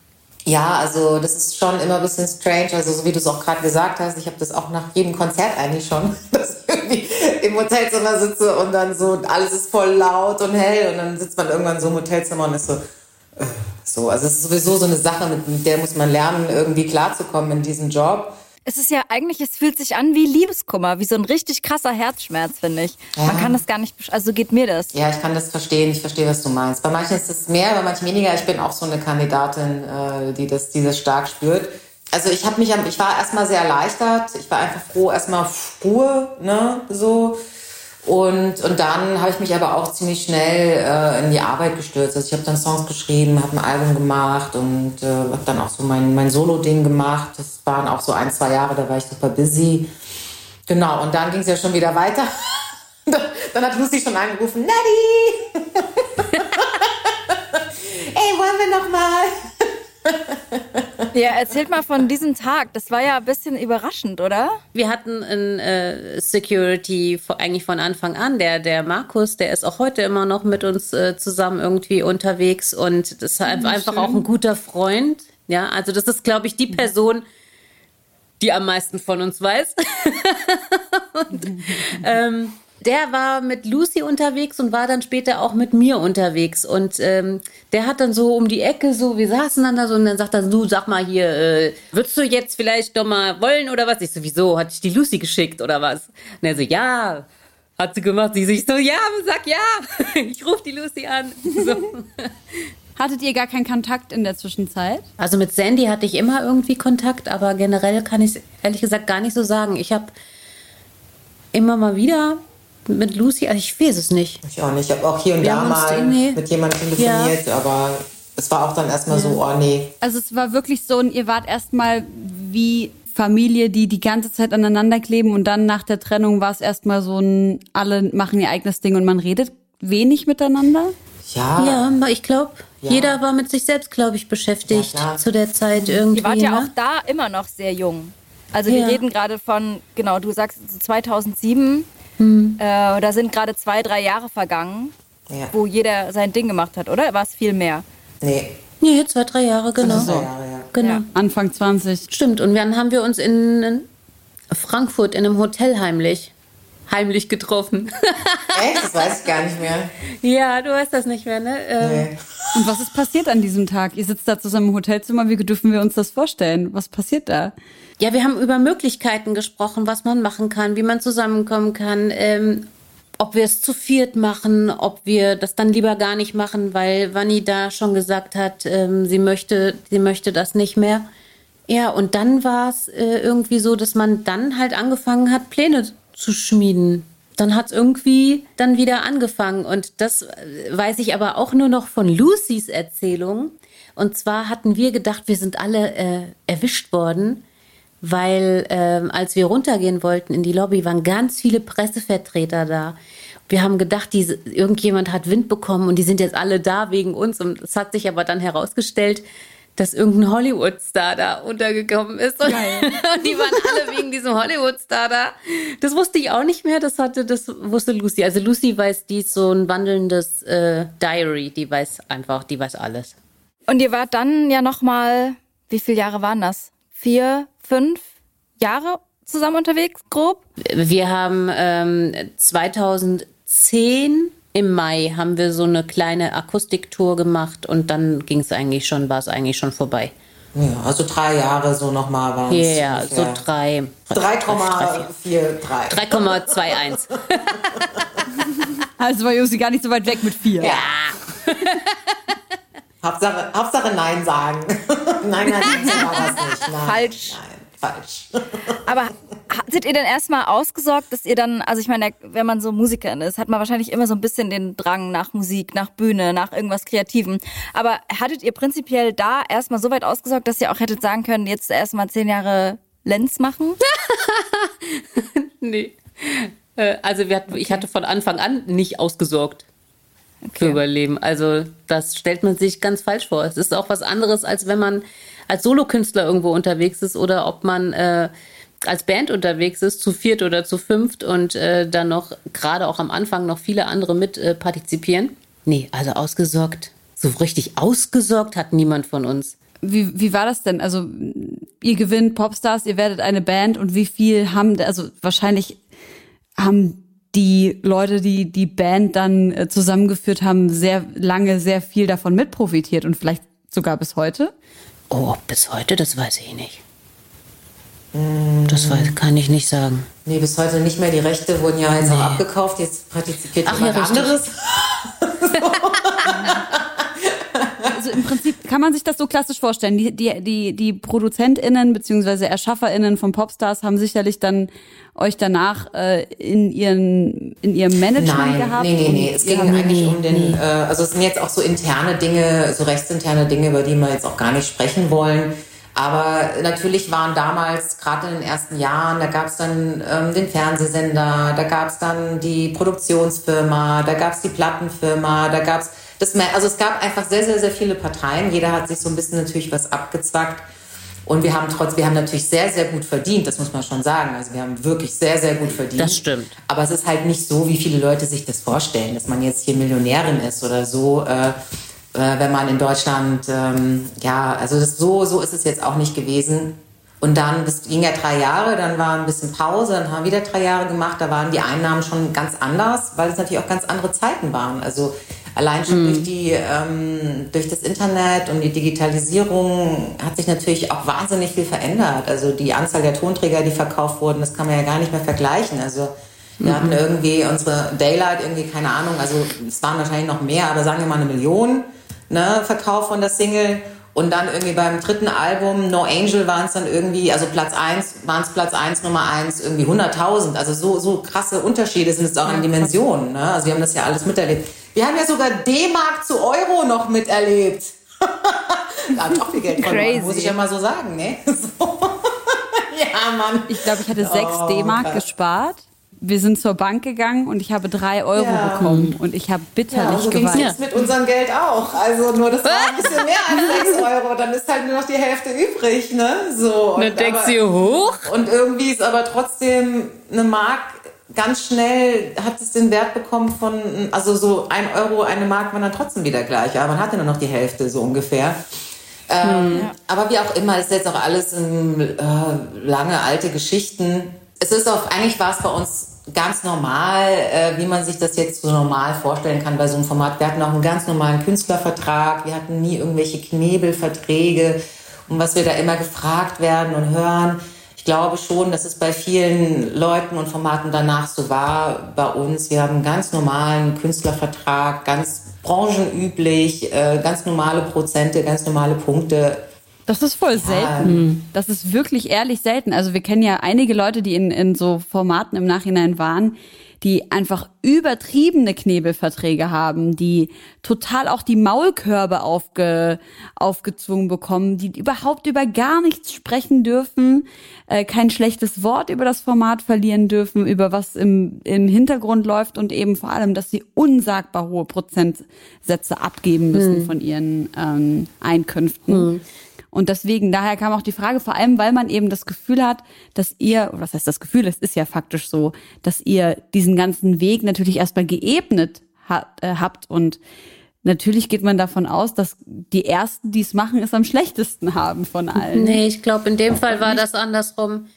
Ja, also das ist schon immer ein bisschen strange. Also so wie du es auch gerade gesagt hast, ich habe das auch nach jedem Konzert eigentlich schon, dass ich irgendwie im Hotelzimmer sitze und dann so alles ist voll laut und hell und dann sitzt man irgendwann so im Hotelzimmer und ist so äh, so. Also es ist sowieso so eine Sache, mit der muss man lernen, irgendwie klarzukommen in diesem Job es ist ja eigentlich, es fühlt sich an wie Liebeskummer, wie so ein richtig krasser Herzschmerz, finde ich. Ja. Man kann das gar nicht, also geht mir das. Ja, ich kann das verstehen, ich verstehe, was du meinst. Bei manchen ist es mehr, bei manchen weniger. Ich bin auch so eine Kandidatin, äh, die das, die das stark spürt. Also ich habe mich, ich war erstmal sehr erleichtert. Ich war einfach froh, erstmal Ruhe, ne, so. Und, und dann habe ich mich aber auch ziemlich schnell äh, in die Arbeit gestürzt. Also ich habe dann Songs geschrieben, habe ein Album gemacht und äh, habe dann auch so mein, mein Solo-Ding gemacht. Das waren auch so ein, zwei Jahre, da war ich super busy. Genau, und dann ging es ja schon wieder weiter. dann hat Lucy schon angerufen, Naddy! Ey, wollen wir noch mal? Ja, erzählt mal von diesem Tag. Das war ja ein bisschen überraschend, oder? Wir hatten ein äh, Security eigentlich von Anfang an. Der, der Markus, der ist auch heute immer noch mit uns äh, zusammen irgendwie unterwegs und das ist halt einfach schön. auch ein guter Freund. Ja, also das ist, glaube ich, die Person, die am meisten von uns weiß. und, ähm, der war mit Lucy unterwegs und war dann später auch mit mir unterwegs. Und ähm, der hat dann so um die Ecke so, wir saßen dann da so und dann sagt er, du sag mal hier, äh, würdest du jetzt vielleicht doch mal wollen oder was? Ich so, wieso? Hat ich die Lucy geschickt oder was? Und er so, ja. Hat sie gemacht, sie sich so, ja, sag ja, ich rufe die Lucy an. So. Hattet ihr gar keinen Kontakt in der Zwischenzeit? Also mit Sandy hatte ich immer irgendwie Kontakt, aber generell kann ich es ehrlich gesagt gar nicht so sagen. Ich habe immer mal wieder mit Lucy? Also ich weiß es nicht. Ich auch nicht. Ich habe auch hier und Wir da mal nee. mit jemandem telefoniert, ja. aber es war auch dann erstmal ja. so, oh nee. Also es war wirklich so, ihr wart erstmal wie Familie, die die ganze Zeit aneinander kleben und dann nach der Trennung war es erstmal so ein, alle machen ihr eigenes Ding und man redet wenig miteinander? Ja. Ja, ich glaube, ja. jeder war mit sich selbst, glaube ich, beschäftigt ja, zu der Zeit irgendwie. Ihr wart ja ne? auch da immer noch sehr jung. Also wir reden gerade von, genau, du sagst 2007 Mhm. Äh, da sind gerade zwei, drei Jahre vergangen, ja. wo jeder sein Ding gemacht hat, oder? War es viel mehr? Nee. Nee, zwei, drei Jahre, genau. Zwei Jahre, ja. Genau. Ja. Anfang 20. Stimmt. Und dann haben wir uns in Frankfurt in einem Hotel heimlich heimlich getroffen. Echt? Das weiß ich gar nicht mehr. Ja, du weißt das nicht mehr, ne? Ähm, nee. Und was ist passiert an diesem Tag? Ihr sitzt da zusammen im Hotelzimmer. Wie dürfen wir uns das vorstellen? Was passiert da? Ja, wir haben über Möglichkeiten gesprochen, was man machen kann, wie man zusammenkommen kann, ähm, ob wir es zu viert machen, ob wir das dann lieber gar nicht machen, weil Vanni da schon gesagt hat, ähm, sie möchte, sie möchte das nicht mehr. Ja, und dann war es äh, irgendwie so, dass man dann halt angefangen hat, Pläne zu schmieden. Dann hat es irgendwie dann wieder angefangen. Und das äh, weiß ich aber auch nur noch von Lucys Erzählung. Und zwar hatten wir gedacht, wir sind alle äh, erwischt worden weil äh, als wir runtergehen wollten in die Lobby, waren ganz viele Pressevertreter da. wir haben gedacht, diese, irgendjemand hat Wind bekommen und die sind jetzt alle da wegen uns. Und es hat sich aber dann herausgestellt, dass irgendein Hollywood-Star da untergekommen ist. Und, und die waren alle wegen diesem Hollywood-Star da. Das wusste ich auch nicht mehr. Das hatte, das wusste Lucy. Also Lucy weiß, die ist so ein wandelndes äh, Diary. Die weiß einfach, die weiß alles. Und ihr wart dann ja noch mal, wie viele Jahre waren das? Vier, fünf Jahre zusammen unterwegs, grob? Wir haben ähm, 2010 im Mai haben wir so eine kleine Akustiktour gemacht und dann ging es eigentlich schon, war es eigentlich schon vorbei. Ja, also drei Jahre so nochmal waren es. Ja, yeah, so drei. 3,43. 3,21. also war Josi gar nicht so weit weg mit vier. Ja. Hauptsache, Hauptsache Nein sagen. nein, nein, nein, so war das nicht. Nein, Falsch. Nein, falsch. Aber hattet ihr denn erstmal ausgesorgt, dass ihr dann, also ich meine, wenn man so Musikerin ist, hat man wahrscheinlich immer so ein bisschen den Drang nach Musik, nach Bühne, nach irgendwas Kreativem. Aber hattet ihr prinzipiell da erstmal so weit ausgesorgt, dass ihr auch hättet sagen können, jetzt erstmal zehn Jahre Lenz machen? nee. Äh, also wir hatten, ich hatte von Anfang an nicht ausgesorgt für Überleben. Also das stellt man sich ganz falsch vor. Es ist auch was anderes, als wenn man als Solokünstler irgendwo unterwegs ist oder ob man äh, als Band unterwegs ist, zu viert oder zu fünft und äh, dann noch gerade auch am Anfang noch viele andere mit äh, partizipieren. Nee, also ausgesorgt, so richtig ausgesorgt hat niemand von uns. Wie, wie war das denn? Also ihr gewinnt Popstars, ihr werdet eine Band und wie viel haben, also wahrscheinlich haben die Leute, die die Band dann äh, zusammengeführt haben, sehr lange sehr viel davon mitprofitiert und vielleicht sogar bis heute? Oh, bis heute, das weiß ich nicht. Das weiß, kann ich nicht sagen. Nee, bis heute nicht mehr. Die Rechte wurden ja jetzt nee. auch abgekauft. Jetzt partizipiert Ach, jemand ja, anderes. im Prinzip kann man sich das so klassisch vorstellen. Die, die, die, die ProduzentInnen bzw. ErschafferInnen von Popstars haben sicherlich dann euch danach äh, in, ihren, in ihrem Management Nein, gehabt? Nee, nee, nee. Es ging eigentlich um den, äh, also es sind jetzt auch so interne Dinge, so rechtsinterne Dinge, über die wir jetzt auch gar nicht sprechen wollen. Aber natürlich waren damals, gerade in den ersten Jahren, da gab es dann ähm, den Fernsehsender, da gab es dann die Produktionsfirma, da gab es die Plattenfirma, da gab es das, also es gab einfach sehr, sehr, sehr viele Parteien. Jeder hat sich so ein bisschen natürlich was abgezwackt. Und wir haben trotz, wir haben natürlich sehr, sehr gut verdient, das muss man schon sagen. Also wir haben wirklich sehr, sehr gut verdient. Das stimmt. Aber es ist halt nicht so, wie viele Leute sich das vorstellen, dass man jetzt hier Millionärin ist oder so. Äh, äh, wenn man in Deutschland, ähm, ja, also das, so, so ist es jetzt auch nicht gewesen. Und dann, das ging ja drei Jahre, dann war ein bisschen Pause, dann haben wir wieder drei Jahre gemacht, da waren die Einnahmen schon ganz anders, weil es natürlich auch ganz andere Zeiten waren. Also allein schon mhm. durch die, ähm, durch das Internet und die Digitalisierung hat sich natürlich auch wahnsinnig viel verändert. Also die Anzahl der Tonträger, die verkauft wurden, das kann man ja gar nicht mehr vergleichen. Also wir mhm. hatten irgendwie unsere Daylight, irgendwie, keine Ahnung, also es waren wahrscheinlich noch mehr, aber sagen wir mal eine Million ne, Verkauf von der Single. Und dann irgendwie beim dritten Album, No Angel, waren es dann irgendwie, also Platz eins waren es Platz eins Nummer eins irgendwie 100.000. Also so, so krasse Unterschiede sind es auch in Dimensionen. Ne? Also wir haben das ja alles miterlebt. Wir haben ja sogar D-Mark zu Euro noch miterlebt. da habe ich auch viel Geld verloren, muss ich ja mal so sagen. Ne? So. ja, Mann. Ich glaube, ich hatte sechs oh, D-Mark gespart wir sind zur Bank gegangen und ich habe drei Euro ja. bekommen und ich habe bitterlich ja, so geweint. Ja. mit unserem Geld auch. Also nur das war ein bisschen mehr als sechs Euro, dann ist halt nur noch die Hälfte übrig, ne? So. Und dann denkst du hoch. Und irgendwie ist aber trotzdem eine Mark ganz schnell hat es den Wert bekommen von, also so ein Euro, eine Mark war dann trotzdem wieder gleich, aber man hatte nur noch die Hälfte so ungefähr. Ähm, ja. Aber wie auch immer, ist jetzt auch alles in, äh, lange alte Geschichten. Es ist auch, eigentlich war es bei uns ganz normal, äh, wie man sich das jetzt so normal vorstellen kann bei so einem Format. Wir hatten auch einen ganz normalen Künstlervertrag, wir hatten nie irgendwelche Knebelverträge, um was wir da immer gefragt werden und hören. Ich glaube schon, dass es bei vielen Leuten und Formaten danach so war. Bei uns, wir haben einen ganz normalen Künstlervertrag, ganz branchenüblich, äh, ganz normale Prozente, ganz normale Punkte. Das ist voll selten. Das ist wirklich ehrlich selten. Also wir kennen ja einige Leute, die in, in so Formaten im Nachhinein waren, die einfach übertriebene Knebelverträge haben, die total auch die Maulkörbe aufge, aufgezwungen bekommen, die überhaupt über gar nichts sprechen dürfen, äh, kein schlechtes Wort über das Format verlieren dürfen, über was im, im Hintergrund läuft und eben vor allem, dass sie unsagbar hohe Prozentsätze abgeben müssen Hm. von ihren ähm, Einkünften. Und deswegen, daher kam auch die Frage, vor allem, weil man eben das Gefühl hat, dass ihr, oder was heißt das Gefühl, es ist ja faktisch so, dass ihr diesen ganzen Weg natürlich erstmal geebnet hat, äh, habt und natürlich geht man davon aus, dass die ersten, die es machen, es am schlechtesten haben von allen. Nee, ich glaube, in dem Fall war das andersrum.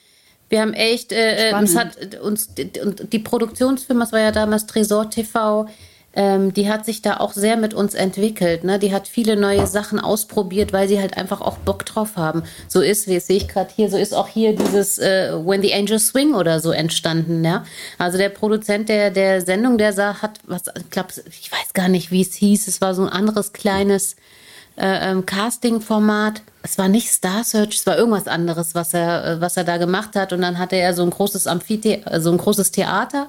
Wir haben echt, äh, äh, uns Spannend. hat uns und die Produktionsfirma, das war ja damals Tresor TV, ähm, die hat sich da auch sehr mit uns entwickelt. Ne? Die hat viele neue Sachen ausprobiert, weil sie halt einfach auch Bock drauf haben. So ist, wie sehe ich gerade hier, so ist auch hier dieses äh, When the Angels Swing oder so entstanden. Ja? Also der Produzent der, der Sendung, der sah, hat was, ich glaube, ich weiß gar nicht, wie es hieß. Es war so ein anderes kleines äh, ähm, Casting-Format. Es war nicht Star Search, es war irgendwas anderes, was er, äh, was er da gemacht hat. Und dann hatte er so ein großes Amphitheater, so ein großes Theater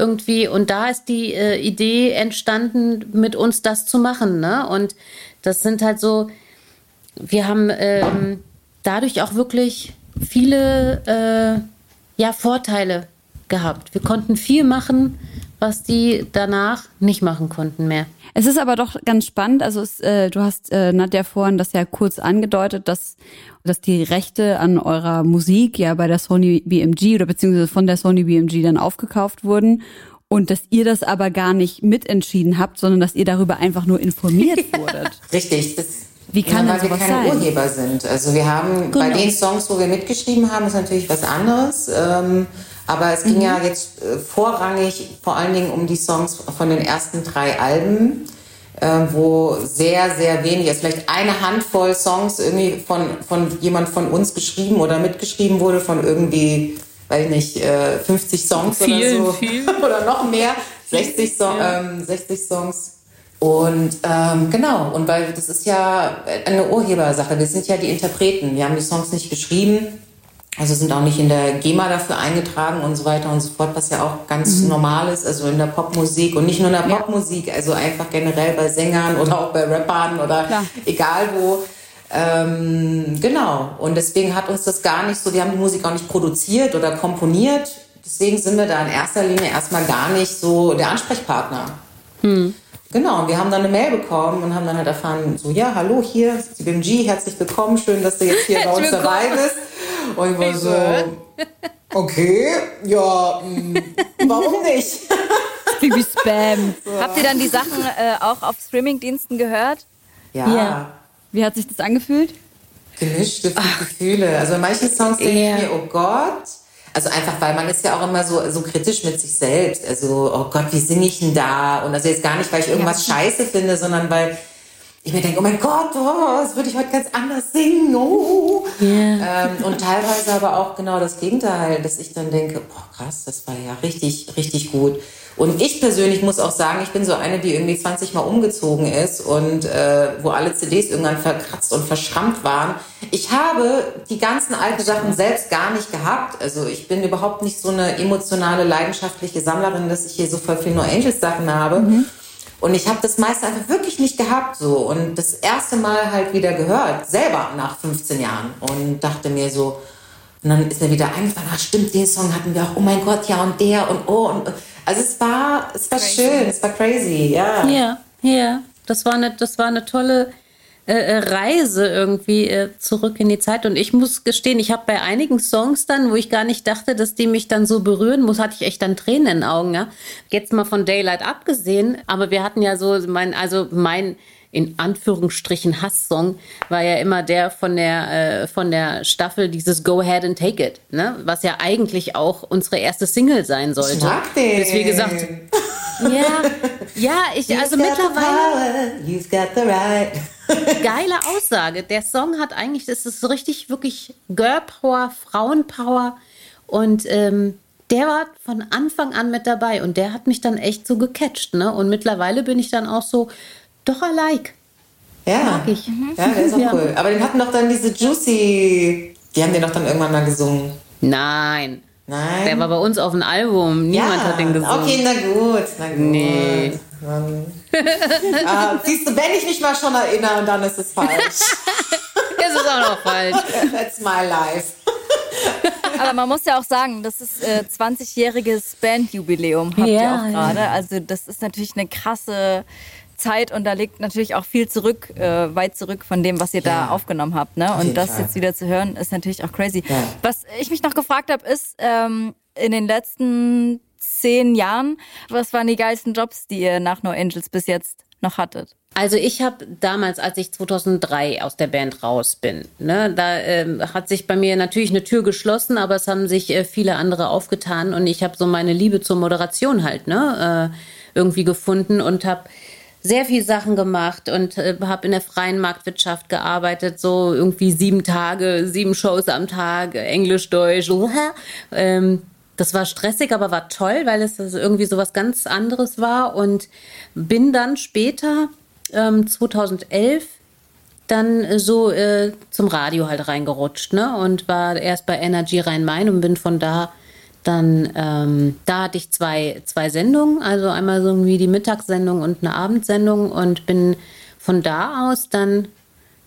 irgendwie. Und da ist die äh, Idee entstanden, mit uns das zu machen. Ne? Und das sind halt so, wir haben ähm, dadurch auch wirklich viele äh, ja, Vorteile gehabt. Wir konnten viel machen, was die danach nicht machen konnten mehr. Es ist aber doch ganz spannend. Also es, äh, du hast äh, Nadja vorhin das ja kurz angedeutet, dass dass die Rechte an eurer Musik ja bei der Sony BMG oder beziehungsweise von der Sony BMG dann aufgekauft wurden und dass ihr das aber gar nicht mitentschieden habt, sondern dass ihr darüber einfach nur informiert wurdet. Richtig. Das, Wie kann ja, weil wir keine sein? Urheber sind. Also wir haben bei Genau. den Songs, wo wir mitgeschrieben haben, ist natürlich was anderes. Ähm, aber es ging Mhm. ja jetzt äh, vorrangig vor allen Dingen um die Songs von den ersten drei Alben, wo sehr, sehr wenig, also vielleicht eine Handvoll Songs irgendwie von, von jemand von uns geschrieben oder mitgeschrieben wurde, von irgendwie, weiß ich nicht, äh, 50 Songs Vielen, oder so. vielen. oder noch mehr. 60, so ähm, 60 Songs. Und ähm, genau, und weil das ist ja eine Urhebersache. Wir sind ja die Interpreten. Wir haben die Songs nicht geschrieben, also sind auch nicht in der GEMA dafür eingetragen und so weiter und so fort, was ja auch ganz normal ist, also in der Popmusik und nicht nur in der Popmusik, also einfach generell bei Sängern oder auch bei Rappern oder Klar. egal wo. Ähm, genau, und deswegen hat uns das gar nicht so, wir haben die Musik auch nicht produziert oder komponiert, deswegen sind wir da in erster Linie erstmal gar nicht so der Ansprechpartner. Genau, und wir haben dann eine Mail bekommen und haben dann halt erfahren, so, ja, hallo, hier ist die BMG, herzlich willkommen, schön, dass du jetzt hier bei uns dabei bist. Und ich war so, okay, ja, mh, warum nicht? Wie Spam. Habt ihr dann die Sachen äh, auch auf Streamingdiensten gehört? Ja, Ja. Wie hat sich das angefühlt? gemischte Gefühle. Also in manchen Songs denke Ja. ich mir, oh Gott. Also einfach, weil man ist ja auch immer so, so kritisch mit sich selbst. Also, oh Gott, wie singe ich denn da? Und also jetzt gar nicht, weil ich irgendwas scheiße finde, sondern weil ich mir denke, oh mein Gott, oh, das würde ich heute ganz anders singen. Oh. Ähm, und teilweise aber auch genau das Gegenteil, dass ich dann denke, boah, krass, das war ja richtig, richtig gut. Und ich persönlich muss auch sagen, ich bin so eine, die irgendwie 20 Mal umgezogen ist und äh, wo alle CDs irgendwann verkratzt und verschrammt waren. Ich habe die ganzen alten Sachen selbst gar nicht gehabt. Also ich bin überhaupt nicht so eine emotionale, leidenschaftliche Sammlerin, dass ich hier so voll viel No Angels Sachen habe. Und ich habe das meiste einfach wirklich nicht gehabt so. Und das erste Mal halt wieder gehört, selber nach 15 Jahren. Und dachte mir so, und dann ist mir wieder eingefallen, ach stimmt, den Song hatten wir auch, oh mein Gott, ja und der und oh. Und, also es war, es war schön, es war crazy, ja. Ja, ja. Das war eine, das war eine tolle äh, äh, Reise irgendwie äh, zurück in die Zeit. Und ich muss gestehen, ich habe bei einigen Songs dann, wo ich gar nicht dachte, dass die mich dann so berühren muss, hatte ich echt dann Tränen in den Augen. Ja? Jetzt mal von Daylight abgesehen, aber wir hatten ja so mein, also mein in Anführungsstrichen Hasssong war ja immer der von der äh, von der Staffel dieses Go Ahead and Take It, ne? was ja eigentlich auch unsere erste Single sein sollte. Bis wie gesagt, ja, ja, ich also You've the mittlerweile You've got the right. geile Aussage. Der Song hat eigentlich, das ist richtig wirklich Girl Power, Frauenpower und ähm, der war von Anfang an mit dabei und der hat mich dann echt so gecatcht, ne? Und mittlerweile bin ich dann auch so, doch I like. Ja. Mag ich. Ja, der ist auch Ja. cool. Aber den hatten doch dann diese Juicy. Die haben den doch dann irgendwann mal gesungen. Nein. Nein. Der war bei uns auf dem Album. Niemand ja. hat den gesungen. Okay, na gut, na gut. Nee. Ah, siehst du, wenn ich mich mal schon erinnere, dann ist es falsch. Das ist auch noch falsch. That's my life. Aber man muss ja auch sagen, das ist äh, 20-jähriges Bandjubiläum habt ihr Ja, auch ja. gerade. Also das ist natürlich eine krasse Zeit und da liegt natürlich auch viel zurück, äh, weit zurück von dem, was ihr da Ja. aufgenommen habt. Ne? Und das Fall. jetzt wieder zu hören, ist natürlich auch crazy. Ja. Was ich mich noch gefragt habe, ist ähm, in den letzten zehn Jahren, was waren die geilsten Jobs, die ihr nach No Angels bis jetzt noch hattet? Also ich habe damals, als ich 2003 aus der Band raus bin, ne, da ähm, hat sich bei mir natürlich eine Tür geschlossen, aber es haben sich äh, viele andere aufgetan und ich habe so meine Liebe zur Moderation halt ne, äh, irgendwie gefunden und habe sehr viel Sachen gemacht und äh, habe in der freien Marktwirtschaft gearbeitet, so irgendwie sieben Tage, sieben Shows am Tag, Englisch, Deutsch. Ähm, das war stressig, aber war toll, weil es irgendwie so was ganz anderes war und bin dann später, ähm, 2011, dann so äh, zum Radio halt reingerutscht, ne? Und war erst bei Energy Rhein-Main und bin von da dann, ähm, da hatte ich zwei, zwei Sendungen, also einmal so irgendwie die Mittagssendung und eine Abendsendung und bin von da aus dann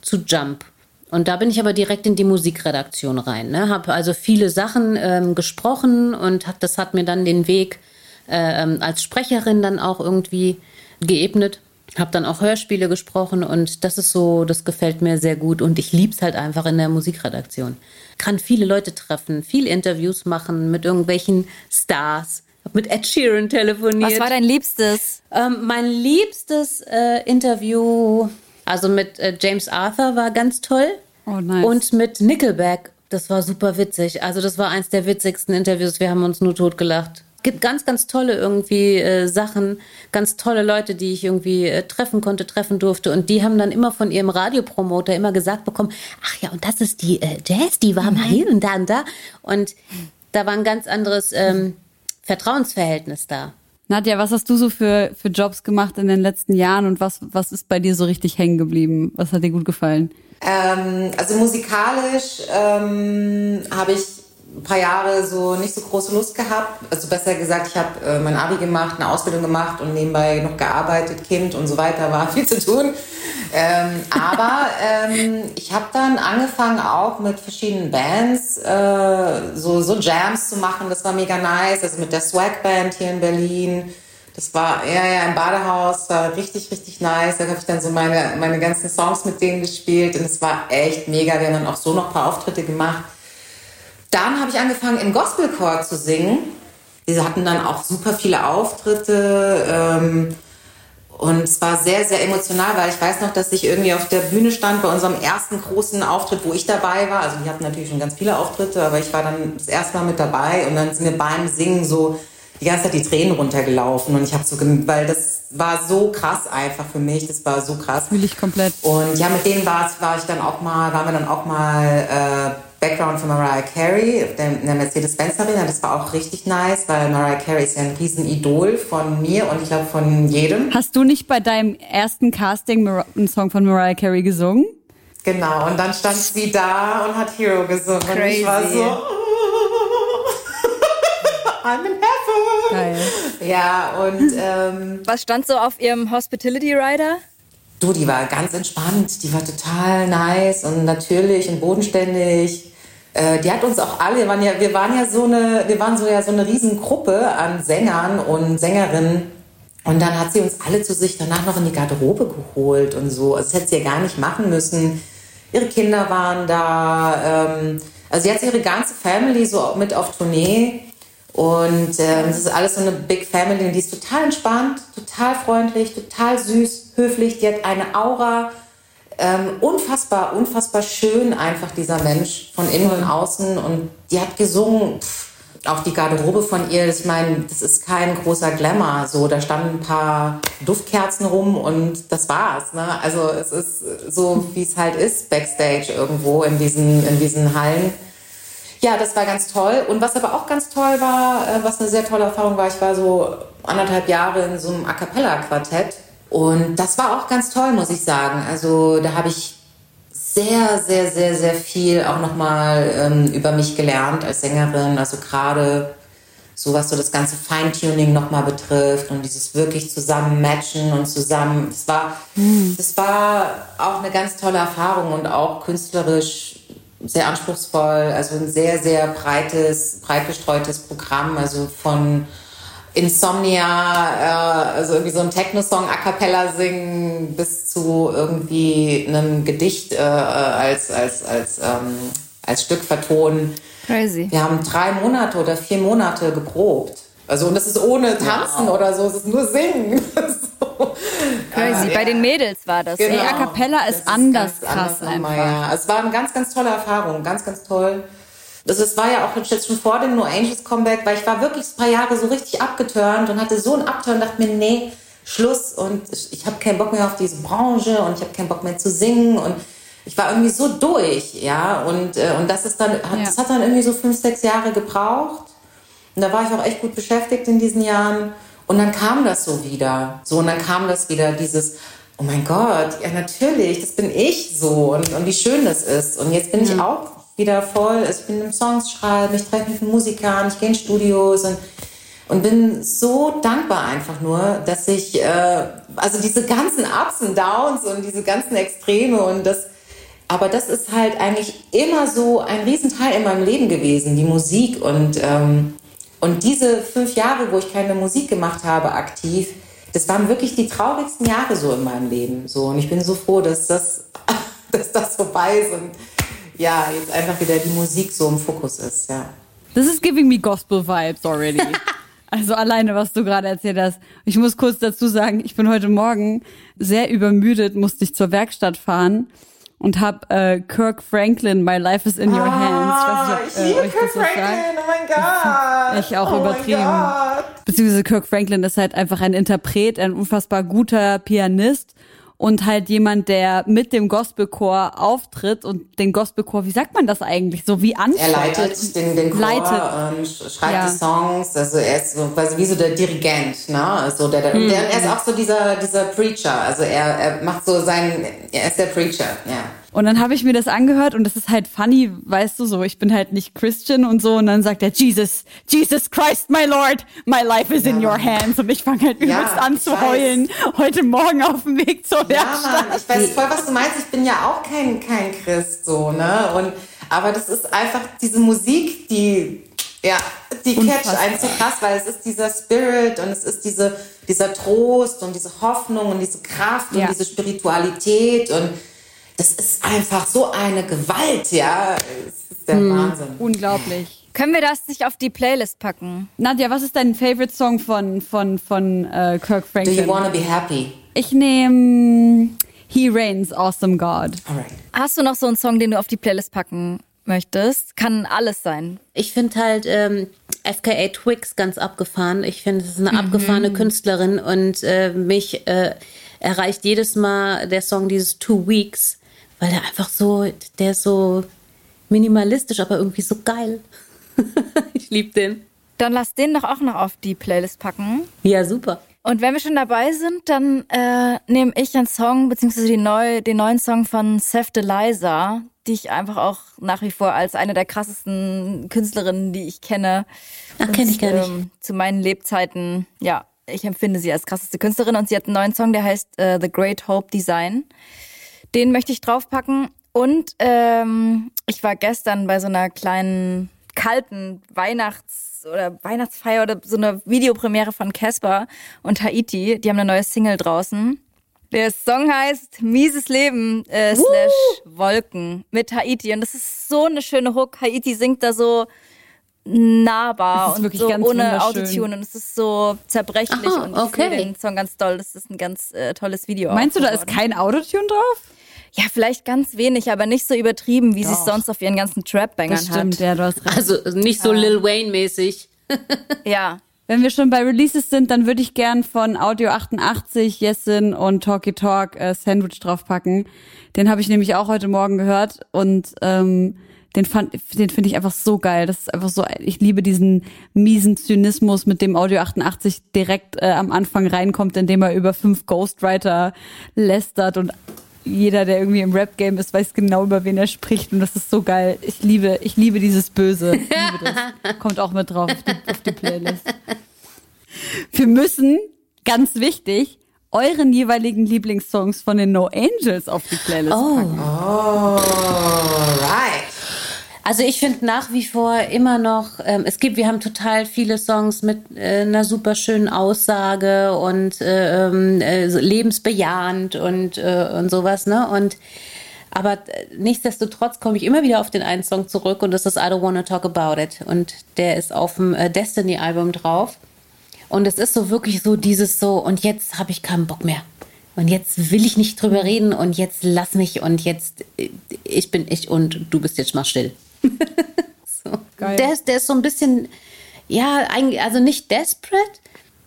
zu Jump. Und da bin ich aber direkt in die Musikredaktion rein. Ne? Habe also viele Sachen ähm, gesprochen und hat, das hat mir dann den Weg ähm, als Sprecherin dann auch irgendwie geebnet. Habe dann auch Hörspiele gesprochen und das ist so, das gefällt mir sehr gut und ich lieb's halt einfach in der Musikredaktion. Kann viele Leute treffen, viel Interviews machen mit irgendwelchen Stars. Hab mit Ed Sheeran telefoniert. Was war dein Liebstes? Ähm, mein liebstes äh, Interview, also mit äh, James Arthur, war ganz toll. Oh, nice. Und mit Nickelback, das war super witzig. Also das war eins der witzigsten Interviews. Wir haben uns nur totgelacht. Gibt ganz, ganz tolle irgendwie äh, Sachen, ganz tolle Leute, die ich irgendwie äh, treffen konnte, treffen durfte. Und die haben dann immer von ihrem Radiopromoter immer gesagt bekommen, ach ja, und das ist die äh, Jazz, die war mal hier und da und da. Und da war ein ganz anderes ähm, Vertrauensverhältnis da. Nadja, was hast du so für, für Jobs gemacht in den letzten Jahren und was, was ist bei dir so richtig hängen geblieben? Was hat dir gut gefallen? Ähm, also musikalisch ähm, habe ich ein paar Jahre so nicht so große Lust gehabt. Also besser gesagt, ich habe äh, mein Abi gemacht, eine Ausbildung gemacht und nebenbei noch gearbeitet, Kind und so weiter, war viel zu tun. Ähm, aber ähm, ich habe dann angefangen auch mit verschiedenen Bands äh, so, so Jams zu machen. Das war mega nice. Also mit der Swag Band hier in Berlin. Das war ja, ja im Badehaus, war richtig, richtig nice. Da habe ich dann so meine, meine ganzen Songs mit denen gespielt und es war echt mega. Wir haben dann auch so noch ein paar Auftritte gemacht. Dann habe ich angefangen im Gospelchor zu singen. Die hatten dann auch super viele Auftritte. Ähm, und es war sehr, sehr emotional, weil ich weiß noch, dass ich irgendwie auf der Bühne stand bei unserem ersten großen Auftritt, wo ich dabei war. Also die hatten natürlich schon ganz viele Auftritte, aber ich war dann das erste Mal mit dabei und dann sind mir beim Singen so die ganze Zeit die Tränen runtergelaufen und ich habe so, weil das war so krass einfach für mich, das war so krass. Fühle ich komplett. Und ja, mit denen war, war ich dann auch mal, waren wir dann auch mal äh, Background für Mariah Carey der, in der Mercedes-Benz Arena. Das war auch richtig nice, weil Mariah Carey ist ja ein Riesenidol von mir und ich glaube von jedem. Hast du nicht bei deinem ersten Casting einen Song von Mariah Carey gesungen? Genau, und dann stand sie da und hat Hero gesungen. Und ich war Crazy. so, I'm in heaven. Geil. Ja, und ähm, Was stand so auf ihrem Hospitality Rider? Du, die war ganz entspannt, die war total nice und natürlich und bodenständig. Äh, die hat uns auch alle, wir waren ja, wir waren ja so eine, wir waren so ja so eine Riesengruppe an Sängern und Sängerinnen. Und dann hat sie uns alle zu sich danach noch in die Garderobe geholt und so. Also das hätte sie ja gar nicht machen müssen. Ihre Kinder waren da. Ähm, also sie hat ihre ganze Family so mit auf Tournee. Und ähm, das ist alles so eine Big Family die ist total entspannt, total freundlich, total süß, höflich. Die hat eine Aura, ähm, unfassbar, unfassbar schön einfach dieser Mensch von innen und außen. Und die hat gesungen, pff, auch die Garderobe von ihr, ich meine, das ist kein großer Glamour. So, da standen ein paar Duftkerzen rum und das war's. Ne? Also es ist so, wie es halt ist, Backstage irgendwo in diesen, in diesen Hallen. Ja, das war ganz toll. Und was aber auch ganz toll war, äh, was eine sehr tolle Erfahrung war, ich war so anderthalb Jahre in so einem A Cappella-Quartett. Und das war auch ganz toll, muss ich sagen. Also da habe ich sehr, sehr, sehr, sehr viel auch nochmal ähm, über mich gelernt als Sängerin. Also gerade so was so das ganze Feintuning nochmal betrifft und dieses wirklich zusammen matchen und zusammen. Das war, mhm. das war auch eine ganz tolle Erfahrung und auch künstlerisch sehr anspruchsvoll. Also ein sehr, sehr breites, breit gestreutes Programm. Also von Insomnia, äh, also irgendwie so ein Techno-Song a cappella singen bis zu irgendwie einem Gedicht äh, als, als, als, ähm, als Stück vertonen. Crazy. Wir haben drei Monate oder vier Monate geprobt. Also und das ist ohne Tanzen wow. oder so, es ist nur Singen. so. Crazy. Ja, Bei den Mädels war das. Genau. Nee, A Cappella ist, ist anders krass anders einfach. Ja. Es war eine ganz, ganz tolle Erfahrung, ganz, ganz toll. Also es war ja auch jetzt schon vor dem No Angels Comeback, weil ich war wirklich ein paar Jahre so richtig abgeturnt und hatte so einen Abturn und dachte mir, nee, Schluss. Und ich, habe keinen Bock mehr auf diese Branche und ich habe keinen Bock mehr zu singen. Und ich war irgendwie so durch, ja. Und äh, und das ist dann hat, ja. das hat dann irgendwie so fünf sechs Jahre gebraucht. Und da war ich auch echt gut beschäftigt in diesen Jahren. Und dann kam das so wieder, so und dann kam das wieder dieses oh mein Gott, ja natürlich, das bin ich so. Und, und wie schön das ist. Und jetzt bin ja. ich auch wieder voll. Ich bin im Songs schreiben, ich treffe mich mit Musikern, ich gehe in Studios und, und bin so dankbar einfach nur, dass ich, äh, also diese ganzen Ups und Downs und diese ganzen Extreme und das, aber das ist halt eigentlich immer so ein Riesenteil in meinem Leben gewesen, die Musik und, ähm, und diese fünf Jahre, wo ich keine Musik gemacht habe, aktiv, das waren wirklich die traurigsten Jahre so in meinem Leben. So. Und ich bin so froh, dass das, dass das vorbei ist und ja, jetzt einfach wieder die Musik so im Fokus ist, ja. This is giving me gospel vibes already. also alleine, was du gerade erzählt hast. Ich muss kurz dazu sagen, ich bin heute Morgen sehr übermüdet, musste ich zur Werkstatt fahren und habe äh, Kirk Franklin, My Life is in Your ah, Hands. Ich, weiß nicht, ob, äh, ich Kirk Franklin, oh mein Gott. Ich auch oh übertrieben. Beziehungsweise Kirk Franklin ist halt einfach ein Interpret, ein unfassbar guter Pianist und halt jemand, der mit dem Gospelchor auftritt und den Gospelchor, wie sagt man das eigentlich, so wie anfeuert. Er leitet den, den Chor leitet. und schreibt ja. die Songs, also er ist so quasi wie so der Dirigent, ne? Also der, der, mhm. der, er ist auch so dieser, dieser Preacher, also er, er macht so seinen, er ist der Preacher, ja. Und dann habe ich mir das angehört und das ist halt funny, weißt du so, ich bin halt nicht Christian und so. Und dann sagt er, Jesus, Jesus Christ, my Lord, my life is ja, in your hands. Und ich fange halt übelst ja, an zu heulen heute Morgen auf dem Weg zur Werkstatt. Ja, Mann, ich weiß voll, was du meinst, ich bin ja auch kein, kein Christ so, ne, und, aber das ist einfach diese Musik, die, ja, die catcht einen so krass, weil es ist dieser Spirit und es ist diese, dieser Trost und diese Hoffnung und diese Kraft und diese Spiritualität und das ist einfach so eine Gewalt, ja. Das ist der hm. Wahnsinn. Unglaublich. Können wir das nicht auf die Playlist packen? Nadja, was ist dein Favorite Song von, von, von äh, Kirk Franklin? Do you wanna be happy? Ich nehme He Reigns, Awesome God. Alright. Hast du noch so einen Song, den du auf die Playlist packen möchtest? Kann alles sein. Ich finde halt ähm, FKA Twix ganz abgefahren. Ich finde, es ist eine mhm. abgefahrene Künstlerin und äh, mich äh, erreicht jedes Mal der Song dieses Two Weeks weil der einfach so, der ist so minimalistisch, aber irgendwie so geil. ich liebe den. Dann lass den doch auch noch auf die Playlist packen. Ja, super. Und wenn wir schon dabei sind, dann äh, nehme ich einen Song, beziehungsweise die neu, den neuen Song von Seth Deliza, die ich einfach auch nach wie vor als eine der krassesten Künstlerinnen, die ich kenne. Ach, kenne ich gar nicht. Ähm, zu meinen Lebzeiten, ja, ich empfinde sie als krasseste Künstlerin und sie hat einen neuen Song, der heißt äh, The Great Hope Design. Den möchte ich draufpacken. Und ähm, ich war gestern bei so einer kleinen kalten Weihnachts- oder Weihnachtsfeier oder so einer Videopremiere von Casper und Haiti. Die haben eine neue Single draußen. Der Song heißt Mieses Leben äh, slash Wolken mit Haiti. Und das ist so eine schöne Hook. Haiti singt da so nahbar und so ohne Autotune und es ist so zerbrechlich Aha, und ich okay. finde den Song ganz toll. Das ist ein ganz äh, tolles Video. Meinst du, da ist kein Autotune drauf? Ja, vielleicht ganz wenig, aber nicht so übertrieben, wie sie es sonst auf ihren ganzen Trap-Bangern hat. Stimmt, ja, du hast recht. Also nicht so Lil Wayne-mäßig. ja. Wenn wir schon bei Releases sind, dann würde ich gern von Audio 88, Yesin und Talky Talk äh, Sandwich draufpacken. Den habe ich nämlich auch heute Morgen gehört und ähm, Den fand, den finde ich einfach so geil. Das ist einfach so, ich liebe diesen miesen Zynismus, mit dem Audio 88 direkt äh, am Anfang reinkommt, indem er über fünf Ghostwriter lästert und jeder, der irgendwie im Rap-Game ist, weiß genau, über wen er spricht und das ist so geil. Ich liebe, ich liebe dieses Böse. Ich liebe das. Kommt auch mit drauf auf die, auf die Playlist. Wir müssen, ganz wichtig, euren jeweiligen Lieblingssongs von den No Angels auf die Playlist Oh. packen. Alright. Also ich finde nach wie vor immer noch, ähm, es gibt, wir haben total viele Songs mit äh, einer super schönen Aussage und äh, ähm, äh, lebensbejahend und, äh, und sowas, ne? Und aber äh, nichtsdestotrotz komme ich immer wieder auf den einen Song zurück und das ist I Don't Wanna Talk About It. Und der ist auf dem äh, Destiny-Album drauf. Und es ist so wirklich so dieses so, und jetzt habe ich keinen Bock mehr. Und jetzt will ich nicht drüber reden und jetzt lass mich und jetzt, ich bin ich und du bist jetzt mal still. so. Geil. Der, ist, der ist so ein bisschen, ja, eigentlich, also nicht desperate,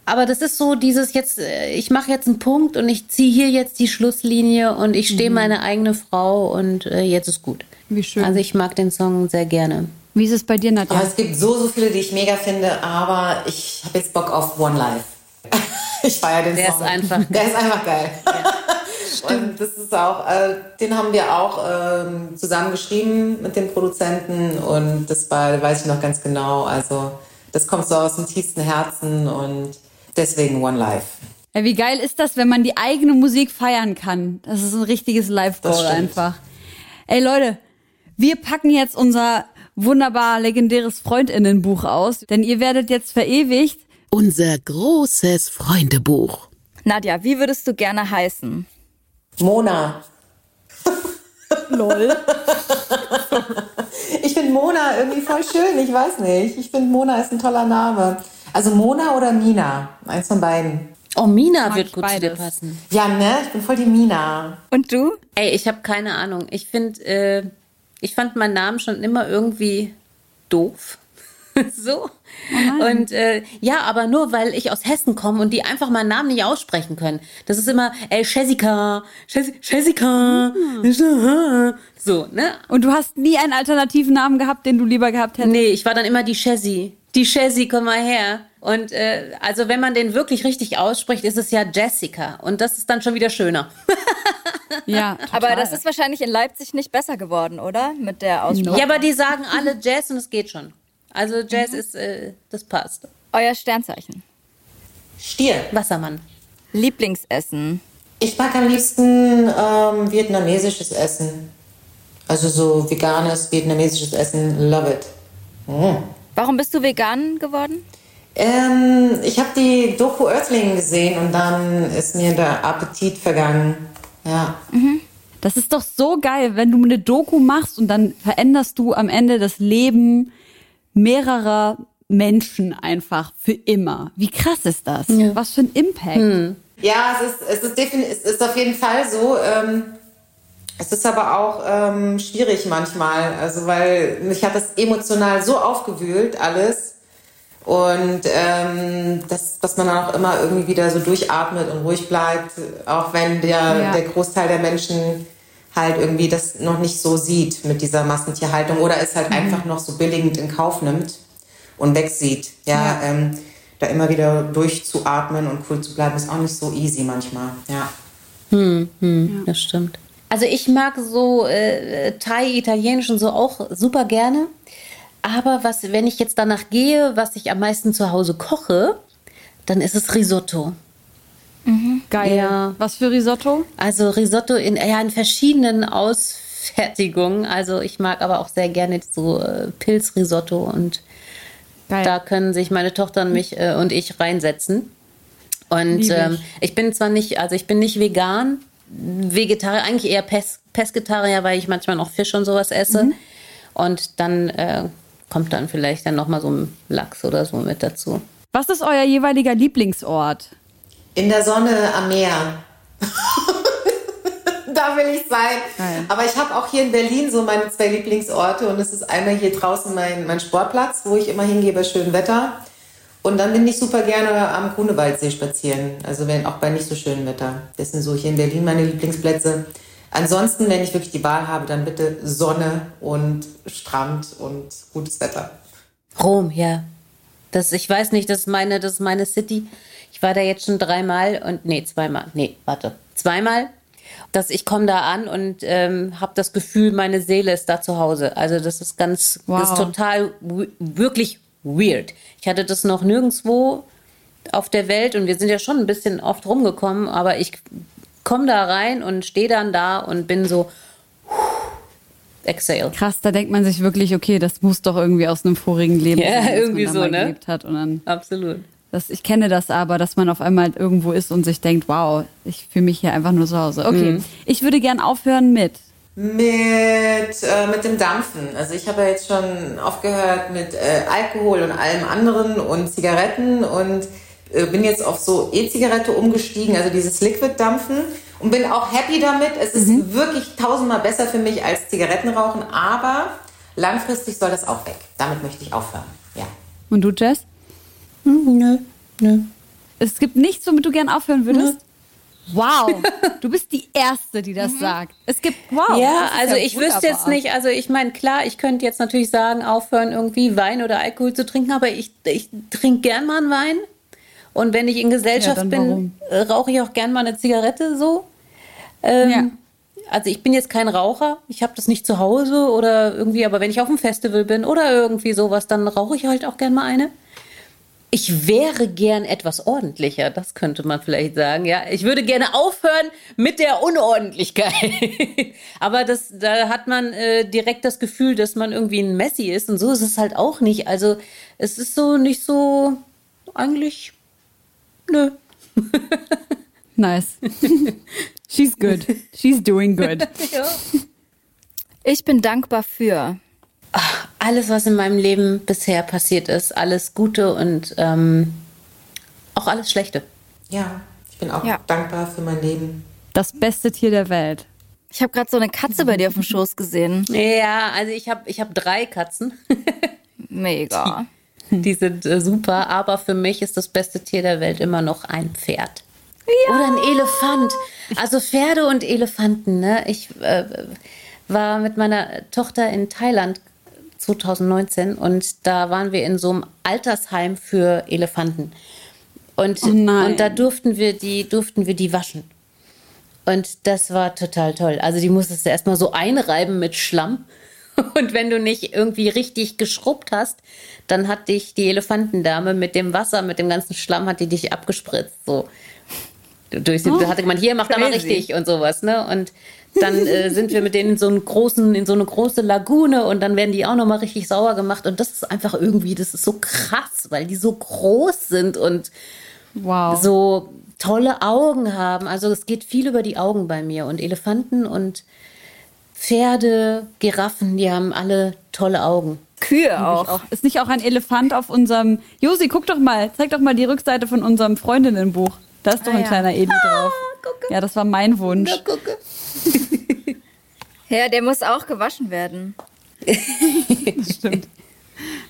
aber das ist so dieses jetzt, äh, ich mache jetzt einen Punkt und ich ziehe hier jetzt die Schlusslinie und ich stehe meine eigene Frau und äh, jetzt ist gut. Wie schön. Also ich mag den Song sehr gerne. Wie ist es bei dir, Nadja? Aber es gibt so, so viele, die ich mega finde, aber ich habe jetzt Bock auf One Life. ich feiere den Der Song. ist einfach Der ist einfach geil. Und das ist auch, äh, den haben wir auch ähm, zusammen geschrieben mit dem Produzenten und das war, weiß ich noch ganz genau. Also das kommt so aus dem tiefsten Herzen und deswegen One Life. Ja, wie geil ist das, wenn man die eigene Musik feiern kann? Das ist ein richtiges Live-Goal stimmt. einfach. Ey Leute, wir packen jetzt unser wunderbar legendäres Freundinnenbuch aus, denn ihr werdet jetzt verewigt. Unser großes Freundebuch. Nadja, wie würdest du gerne heißen? Mona. Lol. Ich finde Mona irgendwie voll schön, ich weiß nicht. Ich finde Mona ist ein toller Name. Also Mona oder Mina, eins von beiden. Oh, Mina wird ich gut zu dir beides. passen. Ja, ne? Ich bin voll die Mina. Und du? Ey, ich habe keine Ahnung. Ich finde, äh, ich fand meinen Namen schon immer irgendwie doof. so. Und äh, ja, aber nur weil ich aus Hessen komme und die einfach meinen Namen nicht aussprechen können. Das ist immer, ey, Jessica, Jes- Jessica, so, ne? Und du hast nie einen alternativen Namen gehabt, den du lieber gehabt hättest? Nee, ich war dann immer die Chessie. Die Chessie, komm mal her. Und äh, also wenn man den wirklich richtig ausspricht, ist es ja Jessica. Und das ist dann schon wieder schöner. Ja, total. Aber das ist wahrscheinlich in Leipzig nicht besser geworden, oder? Mit der Aussprache. Ja, aber die sagen alle Jazz und es geht schon. Also Jazz ist, äh, das passt. Euer Sternzeichen. Stier. Wassermann. Lieblingsessen. Ich mag am liebsten ähm, vietnamesisches Essen. Also so veganes vietnamesisches Essen. Love it. Warum bist du vegan geworden? Ähm, ich habe die Doku Earthling gesehen und dann ist mir der Appetit vergangen. Ja. Das ist doch so geil, wenn du eine Doku machst und dann veränderst du am Ende das Leben mehrerer Menschen einfach für immer. Wie krass ist das? Was für ein Impact. Ja, es ist, es ist, es ist auf jeden Fall so. Ähm, es ist aber auch ähm, schwierig manchmal, also weil mich hat das emotional so aufgewühlt alles und ähm, das, dass man dann auch immer irgendwie wieder so durchatmet und ruhig bleibt, auch wenn der, Ja. der Großteil der Menschen halt irgendwie das noch nicht so sieht mit dieser Massentierhaltung oder es halt einfach noch so billigend in Kauf nimmt und wegsieht. Ja, Ähm, da immer wieder durchzuatmen und cool zu bleiben, ist auch nicht so easy manchmal. Ja. Das stimmt. Also ich mag so äh, Thai, Italienisch und so auch super gerne. Aber was, wenn ich jetzt danach gehe, was ich am meisten zu Hause koche, dann ist es Risotto. Geil. Ja. Was für Risotto? Also Risotto in, ja, in verschiedenen Ausfertigungen. Also ich mag aber auch sehr gerne so äh, Pilzrisotto und Geil. da können sich meine Tochter und mich äh, und ich reinsetzen. Und ähm, ich bin zwar nicht, also ich bin nicht vegan, Vegetarier, eigentlich eher Pes Pesketarier, weil ich manchmal noch Fisch und sowas esse. Mhm. Und dann äh, kommt dann vielleicht dann noch mal so ein Lachs oder so mit dazu. Was ist euer jeweiliger Lieblingsort? In der Sonne am Meer. da will ich sein. Geil. Aber ich habe auch hier in Berlin so meine zwei Lieblingsorte und es ist einmal hier draußen mein, mein Sportplatz, wo ich immer hingehe bei schönem Wetter. Und dann bin ich super gerne am Grunewaldsee spazieren, also wenn auch bei nicht so schönem Wetter. Das sind so hier in Berlin meine Lieblingsplätze. Ansonsten, wenn ich wirklich die Wahl habe, dann bitte Sonne und Strand und gutes Wetter. Rom, ja. Das, ich weiß nicht, das ist meine, das ist meine City. Ich war da jetzt schon dreimal und nee, zweimal. Nee, warte. Zweimal. Dass ich komme da an und ähm, habe das Gefühl, meine Seele ist da zu Hause. Also das ist ganz, Wow. das ist total wirklich weird. Ich hatte das noch nirgendwo auf der Welt und wir sind ja schon ein bisschen oft rumgekommen, aber ich komme da rein und stehe dann da und bin so exhale. Krass, da denkt man sich wirklich, okay, das muss doch irgendwie aus einem vorigen Leben Ja, sein, irgendwie man so, ne? gelebt hat und dann Absolut. Das, ich kenne das aber, dass man auf einmal irgendwo ist und sich denkt, wow, ich fühle mich hier einfach nur zu Hause. Okay, Mhm. ich würde gern aufhören mit. Mit, äh, mit dem Dampfen. Also ich habe ja jetzt schon aufgehört mit äh, Alkohol und allem anderen und Zigaretten und äh, bin jetzt auf so E-Zigarette umgestiegen, also dieses Liquid-Dampfen und bin auch happy damit. Es ist wirklich tausendmal besser für mich als Zigarettenrauchen, aber langfristig soll das auch weg. Damit möchte ich aufhören. Ja. Und du, Jess? Nö, nö. Es gibt nichts, womit du gern aufhören würdest? Wow, du bist die Erste, die das sagt. Es gibt, wow. Ja, also ich wüsste jetzt nicht, also ich meine, klar, ich könnte jetzt natürlich sagen, aufhören, irgendwie Wein oder Alkohol zu trinken, aber ich, ich trinke gern mal einen Wein. Und wenn ich in Gesellschaft Ja, bin, rauche ich auch gern mal eine Zigarette so. Ähm, Ja. Also ich bin jetzt kein Raucher, ich habe das nicht zu Hause oder irgendwie, aber wenn ich auf einem Festival bin oder irgendwie sowas, dann rauche ich halt auch gern mal eine. Ich wäre gern etwas ordentlicher, das könnte man vielleicht sagen. Ja, ich würde gerne aufhören mit der Unordentlichkeit. Aber das, da hat man äh, direkt das Gefühl, dass man irgendwie ein Messi ist und so ist es halt auch nicht. Also es ist so nicht so eigentlich. Nö. Nice. She's good. She's doing good. Ich bin dankbar für. Alles, was in meinem Leben bisher passiert ist, alles Gute und ähm, auch alles Schlechte. Ja, ich bin auch Ja. dankbar für mein Leben. Das beste Tier der Welt. Ich habe gerade so eine Katze bei dir auf dem Schoß gesehen. Ja, also ich habe ich hab drei Katzen. Mega. Die sind äh, super, aber für mich ist das beste Tier der Welt immer noch ein Pferd. Oder ein Elefant. Also Pferde und Elefanten. Ne? Ich äh, war mit meiner Tochter in Thailand 2019 und da waren wir in so einem Altersheim für Elefanten. Und, Oh und da durften wir die, durften wir die waschen. Und das war total toll. Also die musstest du erstmal so einreiben mit Schlamm. Und wenn du nicht irgendwie richtig geschrubbt hast, dann hat dich die Elefantendame mit dem Wasser, mit dem ganzen Schlamm, hat die dich abgespritzt. So. Durch, da hatte man hier, mach da mal richtig und sowas, ne? Und dann äh, sind wir mit denen in so einen großen, in so eine große Lagune und dann werden die auch nochmal richtig sauer gemacht. Und das ist einfach irgendwie, das ist so krass, weil die so groß sind und Wow. so tolle Augen haben. Also es geht viel über die Augen bei mir. Und Elefanten und Pferde, Giraffen, die haben alle tolle Augen. Kühe auch. auch. Ist nicht auch ein Elefant auf unserem. Josi, guck doch mal, zeig doch mal die Rückseite von unserem Freundinnenbuch. Da ist doch Ah, ein ja. kleiner Edi drauf. Ja, das war mein Wunsch. gucke. Ja, der muss auch gewaschen werden. Stimmt.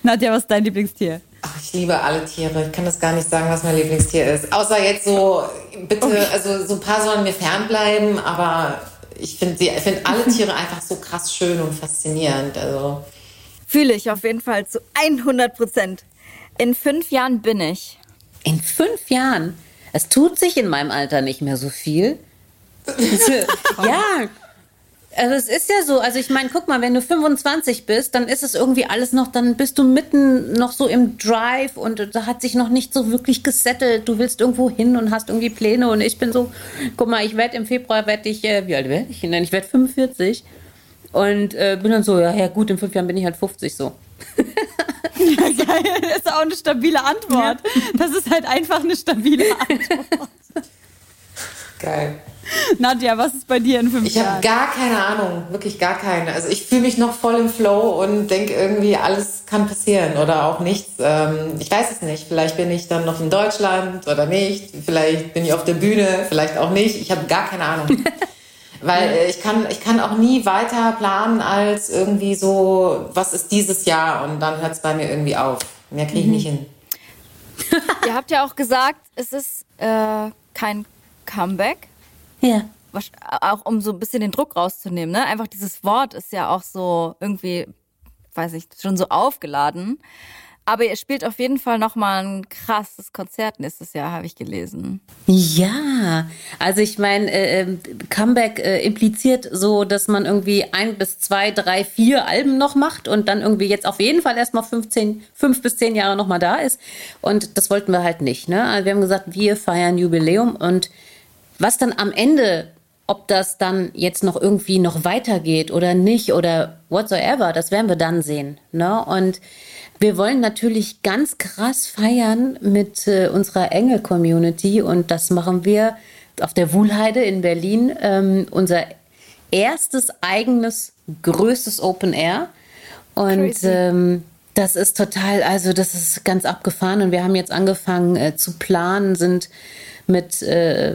Nadja, was ist dein Lieblingstier? Ach, ich liebe alle Tiere. Ich kann das gar nicht sagen, was mein Lieblingstier ist. Außer jetzt so, bitte, also so ein paar sollen mir fernbleiben, aber ich finde finde alle Tiere einfach so krass schön und faszinierend. Also Fühle ich auf jeden Fall zu 100 Prozent. In fünf Jahren bin ich. In fünf Jahren. Es tut sich in meinem Alter nicht mehr so viel. ja. Also es ist ja so, also ich meine, guck mal, wenn du 25 bist, dann ist es irgendwie alles noch, dann bist du mitten noch so im Drive und da hat sich noch nicht so wirklich gesettelt. Du willst irgendwo hin und hast irgendwie Pläne und ich bin so, guck mal, ich werde im Februar, werde ich, äh, wie alt werde ich denn? Ich werde 45 und äh, bin dann so, ja, ja gut, in fünf Jahren bin ich halt 50 so. Geil, das ist auch eine stabile Antwort. Das ist halt einfach eine stabile Antwort. geil. Nadja, was ist bei dir in fünf Ich habe Jahren? gar keine Ahnung, wirklich gar keine. Also ich fühle mich noch voll im Flow und denke irgendwie, alles kann passieren oder auch nichts. Ähm, ich weiß es nicht. Vielleicht bin ich dann noch in Deutschland oder nicht. Vielleicht bin ich auf der Bühne, vielleicht auch nicht. Ich habe gar keine Ahnung. Weil äh, ich kann, ich kann auch nie weiter planen als irgendwie so, was ist dieses Jahr und dann hört es bei mir irgendwie auf. Mehr kriege ich nicht hin. Ihr habt ja auch gesagt, es ist äh, kein Comeback. Ja. auch um so ein bisschen den Druck rauszunehmen, ne? Einfach dieses Wort ist ja auch so irgendwie, weiß ich, schon so aufgeladen. Aber ihr spielt auf jeden Fall nochmal ein krasses Konzert nächstes Jahr, habe ich gelesen. Ja, also ich meine, äh, ähm, Comeback äh, impliziert so, dass man irgendwie ein bis zwei, drei, vier Alben noch macht und dann irgendwie jetzt auf jeden Fall erstmal 15, fünf bis zehn Jahre nochmal da ist. Und das wollten wir halt nicht. Ne? Also wir haben gesagt, wir feiern Jubiläum und was dann am Ende ob das dann jetzt noch irgendwie noch weitergeht oder nicht oder whatsoever, das werden wir dann sehen. Ne? Und wir wollen natürlich ganz krass feiern mit äh, unserer Engel-Community und das machen wir auf der Wuhlheide in Berlin. Ähm, unser erstes eigenes größtes Open Air. Und ähm, das ist total, also das ist ganz abgefahren und wir haben jetzt angefangen äh, zu planen, sind mit äh,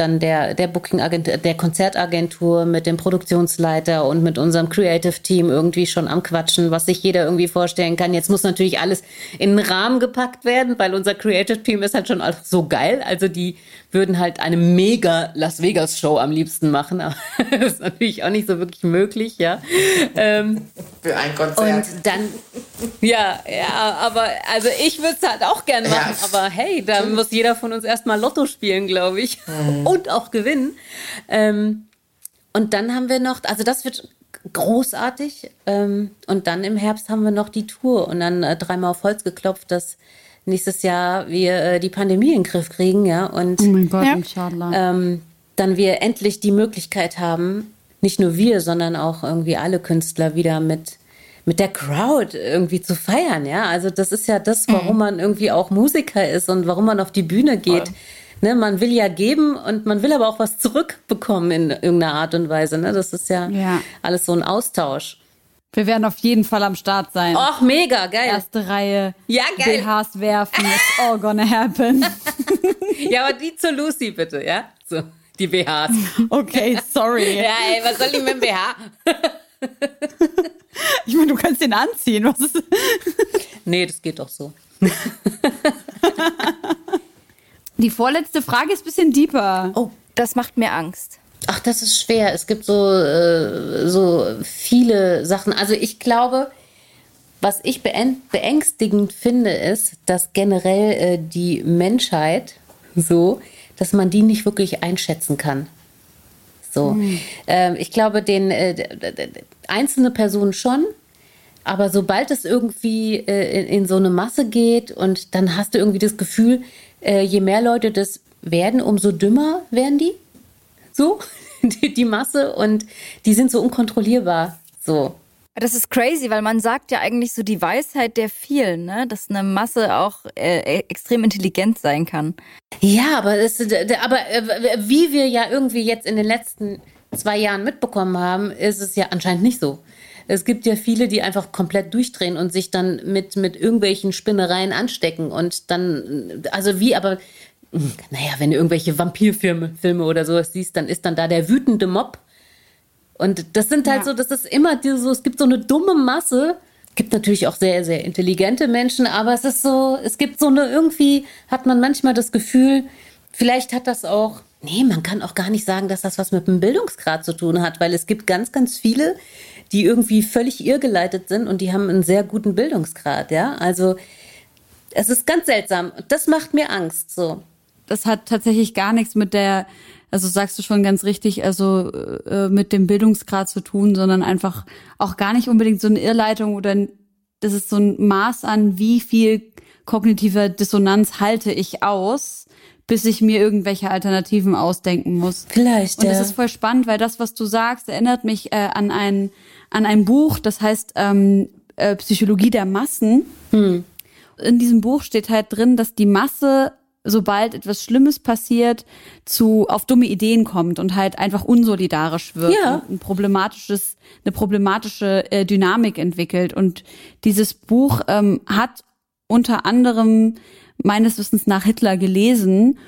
dann der, der Booking-Agentur, der Konzertagentur, mit dem Produktionsleiter und mit unserem Creative Team irgendwie schon am Quatschen, was sich jeder irgendwie vorstellen kann. Jetzt muss natürlich alles in den Rahmen gepackt werden, weil unser Creative Team ist halt schon auch so geil. Also die würden halt eine mega Las Vegas Show am liebsten machen, aber das ist natürlich auch nicht so wirklich möglich, ja. Ähm, Für ein Konzert. und dann, ja, ja, aber also ich würde es halt auch gern machen, Ja. aber hey, da muss jeder von uns erstmal Lotto spielen, glaube ich. Und auch gewinnen. Ähm, und dann haben wir noch, also das wird großartig. Ähm, und dann im Herbst haben wir noch die Tour und dann äh, dreimal auf Holz geklopft, dass nächstes Jahr wir äh, die Pandemie in den Griff kriegen, ja. Und Oh mein Gott, Ja. inshallah. ähm, dann wir endlich die Möglichkeit haben, nicht nur wir, sondern auch irgendwie alle Künstler wieder mit mit der Crowd irgendwie zu feiern, ja. Also das ist ja das, warum man irgendwie auch Musiker ist und warum man auf die Bühne geht. Ne, man will ja geben und man will aber auch was zurückbekommen in irgendeiner Art und Weise. Ne? Das ist ja, Ja. alles so ein Austausch. Wir werden auf jeden Fall am Start sein. Och, mega, geil. Erste Reihe. Ja, geil. BHs werfen. It's all gonna happen. Ja, aber die zu Lucy bitte, ja? So, die BHs. Okay, sorry. ja, ey, was soll ich mit dem BH? Ich meine, du kannst den anziehen. Was ist. Nee, das geht doch so. Die vorletzte Frage ist ein bisschen deeper. Oh, Das macht mir Angst. Ach, das ist schwer. Es gibt so, äh, so viele Sachen. Also ich glaube, was ich beäng- beängstigend finde, ist, dass generell äh, die Menschheit so, dass man die nicht wirklich einschätzen kann. So, ähm, ich glaube, den äh, einzelne Personen schon, aber sobald es irgendwie äh, in, in so eine Masse geht und dann hast du irgendwie das Gefühl, äh, je mehr Leute das werden, umso dümmer werden die so, die, die Masse und die sind so unkontrollierbar. So. Das ist crazy, weil man sagt ja eigentlich so die Weisheit der vielen, ne? dass eine Masse auch äh, extrem intelligent sein kann. Ja, aber, es, aber äh, wie wir ja irgendwie jetzt in den letzten zwei Jahren mitbekommen haben, ist es ja anscheinend nicht so. Es gibt ja viele, die einfach komplett durchdrehen und sich dann mit, mit irgendwelchen Spinnereien anstecken und dann, also wie, aber naja, wenn du irgendwelche Vampirfilme Filme oder sowas siehst, dann ist dann da der wütende Mob. Und das sind halt Ja. so, das ist immer diese, so, es gibt so eine dumme Masse. Gibt natürlich auch sehr, sehr intelligente Menschen, aber es ist so, es gibt so eine, irgendwie hat man manchmal das Gefühl, vielleicht hat das auch, nee, man kann auch gar nicht sagen, dass das was mit dem Bildungsgrad zu tun hat, weil es gibt ganz, ganz viele, die irgendwie völlig irrgeleitet sind und die haben einen sehr guten Bildungsgrad, ja. Also, es ist ganz seltsam. Das macht mir Angst, so. Das hat tatsächlich gar nichts mit der, also sagst du schon ganz richtig, also äh, mit dem Bildungsgrad zu tun, sondern einfach auch gar nicht unbedingt so eine Irrleitung oder das ist so ein Maß an, wie viel kognitiver Dissonanz halte ich aus, bis ich mir irgendwelche Alternativen ausdenken muss. Vielleicht, Und ja. das ist voll spannend, weil das, was du sagst, erinnert mich äh, an ein an ein Buch, das heißt ähm, äh, Psychologie der Massen. In diesem Buch steht halt drin, dass die Masse, sobald etwas Schlimmes passiert, zu auf dumme Ideen kommt und halt einfach unsolidarisch wird Ja. und ein problematisches, eine problematische äh, Dynamik entwickelt. Und dieses Buch ähm, hat unter anderem meines Wissens nach Hitler gelesen,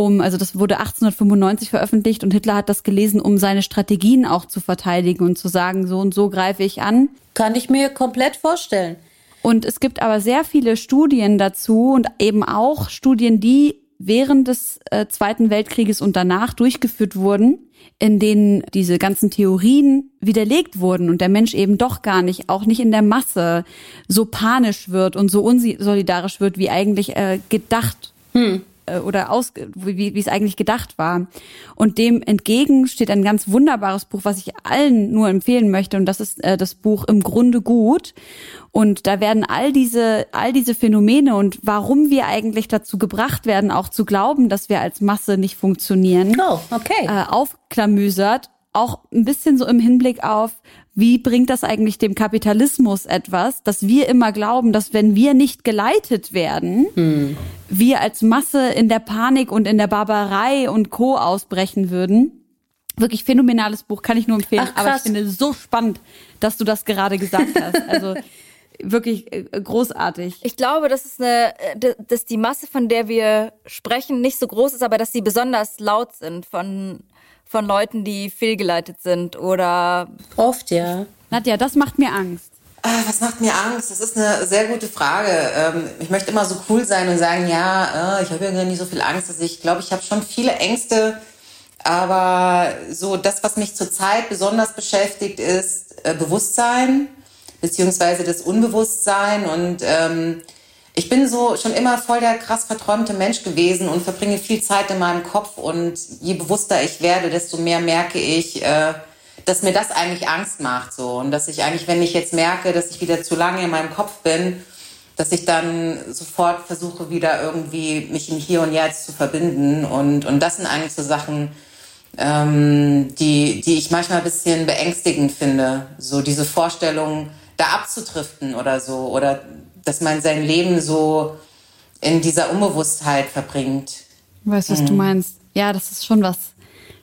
um, also das wurde 1895 veröffentlicht und Hitler hat das gelesen, um seine Strategien auch zu verteidigen und zu sagen, so und so greife ich an. Kann ich mir komplett vorstellen. Und es gibt aber sehr viele Studien dazu und eben auch Studien, die während des äh, Zweiten Weltkrieges und danach durchgeführt wurden, in denen diese ganzen Theorien widerlegt wurden und der Mensch eben doch gar nicht, auch nicht in der Masse, so panisch wird und so unsolidarisch wird, wie eigentlich äh, gedacht. Hm oder aus, wie, wie es eigentlich gedacht war. Und dem entgegen steht ein ganz wunderbares Buch, was ich allen nur empfehlen möchte. Und das ist äh, das Buch Im Grunde gut. Und da werden all diese, all diese Phänomene und warum wir eigentlich dazu gebracht werden, auch zu glauben, dass wir als Masse nicht funktionieren, oh, okay. äh, aufklamüsert. Auch ein bisschen so im Hinblick auf, wie bringt das eigentlich dem Kapitalismus etwas, dass wir immer glauben, dass wenn wir nicht geleitet werden, hm. wir als Masse in der Panik und in der Barbarei und Co. ausbrechen würden. Wirklich phänomenales Buch, kann ich nur empfehlen. Ach, aber ich finde es so spannend, dass du das gerade gesagt hast. Also wirklich äh, großartig. Ich glaube, dass es eine, äh, dass die Masse, von der wir sprechen, nicht so groß ist, aber dass sie besonders laut sind von von Leuten, die fehlgeleitet sind oder oft ja. Nadja, das macht mir Angst. Ah, was macht mir Angst? Das ist eine sehr gute Frage. Ähm, ich möchte immer so cool sein und sagen, ja, äh, ich habe irgendwie nicht so viel Angst. Also ich glaube, ich habe schon viele Ängste, aber so das, was mich zurzeit besonders beschäftigt, ist äh, Bewusstsein beziehungsweise das Unbewusstsein und ähm, ich bin so schon immer voll der krass verträumte Mensch gewesen und verbringe viel Zeit in meinem Kopf und je bewusster ich werde, desto mehr merke ich, äh, dass mir das eigentlich Angst macht so und dass ich eigentlich, wenn ich jetzt merke, dass ich wieder zu lange in meinem Kopf bin, dass ich dann sofort versuche, wieder irgendwie mich im Hier und Jetzt zu verbinden und, und das sind eigentlich so Sachen, ähm, die, die ich manchmal ein bisschen beängstigend finde. So diese Vorstellung, da abzutriften oder so oder dass man sein Leben so in dieser Unbewusstheit verbringt. Weißt du, was mhm. du meinst? Ja, das ist schon was.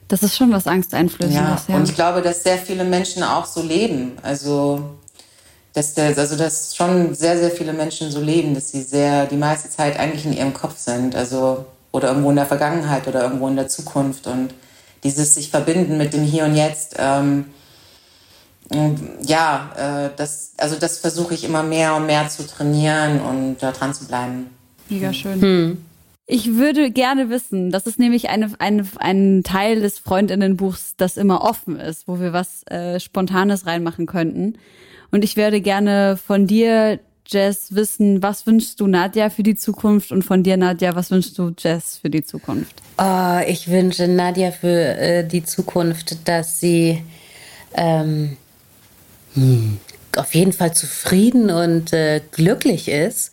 Das ist schon was Angsteinflößendes. Ja, ja, und ich glaube, dass sehr viele Menschen auch so leben. Also, dass der, also, dass schon sehr, sehr viele Menschen so leben, dass sie sehr, die meiste Zeit eigentlich in ihrem Kopf sind. Also, oder irgendwo in der Vergangenheit oder irgendwo in der Zukunft. Und dieses sich verbinden mit dem Hier und Jetzt, ähm, ja, äh, das, also das versuche ich immer mehr und mehr zu trainieren und da dran zu bleiben. Mega schön. Hm. Ich würde gerne wissen, das ist nämlich eine, eine, ein Teil des Freundinnenbuchs, das immer offen ist, wo wir was äh, Spontanes reinmachen könnten. Und ich würde gerne von dir, Jess, wissen, was wünschst du Nadja für die Zukunft und von dir, Nadja, was wünschst du Jess für die Zukunft? Oh, ich wünsche Nadja für äh, die Zukunft, dass sie ähm, hm, auf jeden Fall zufrieden und äh, glücklich ist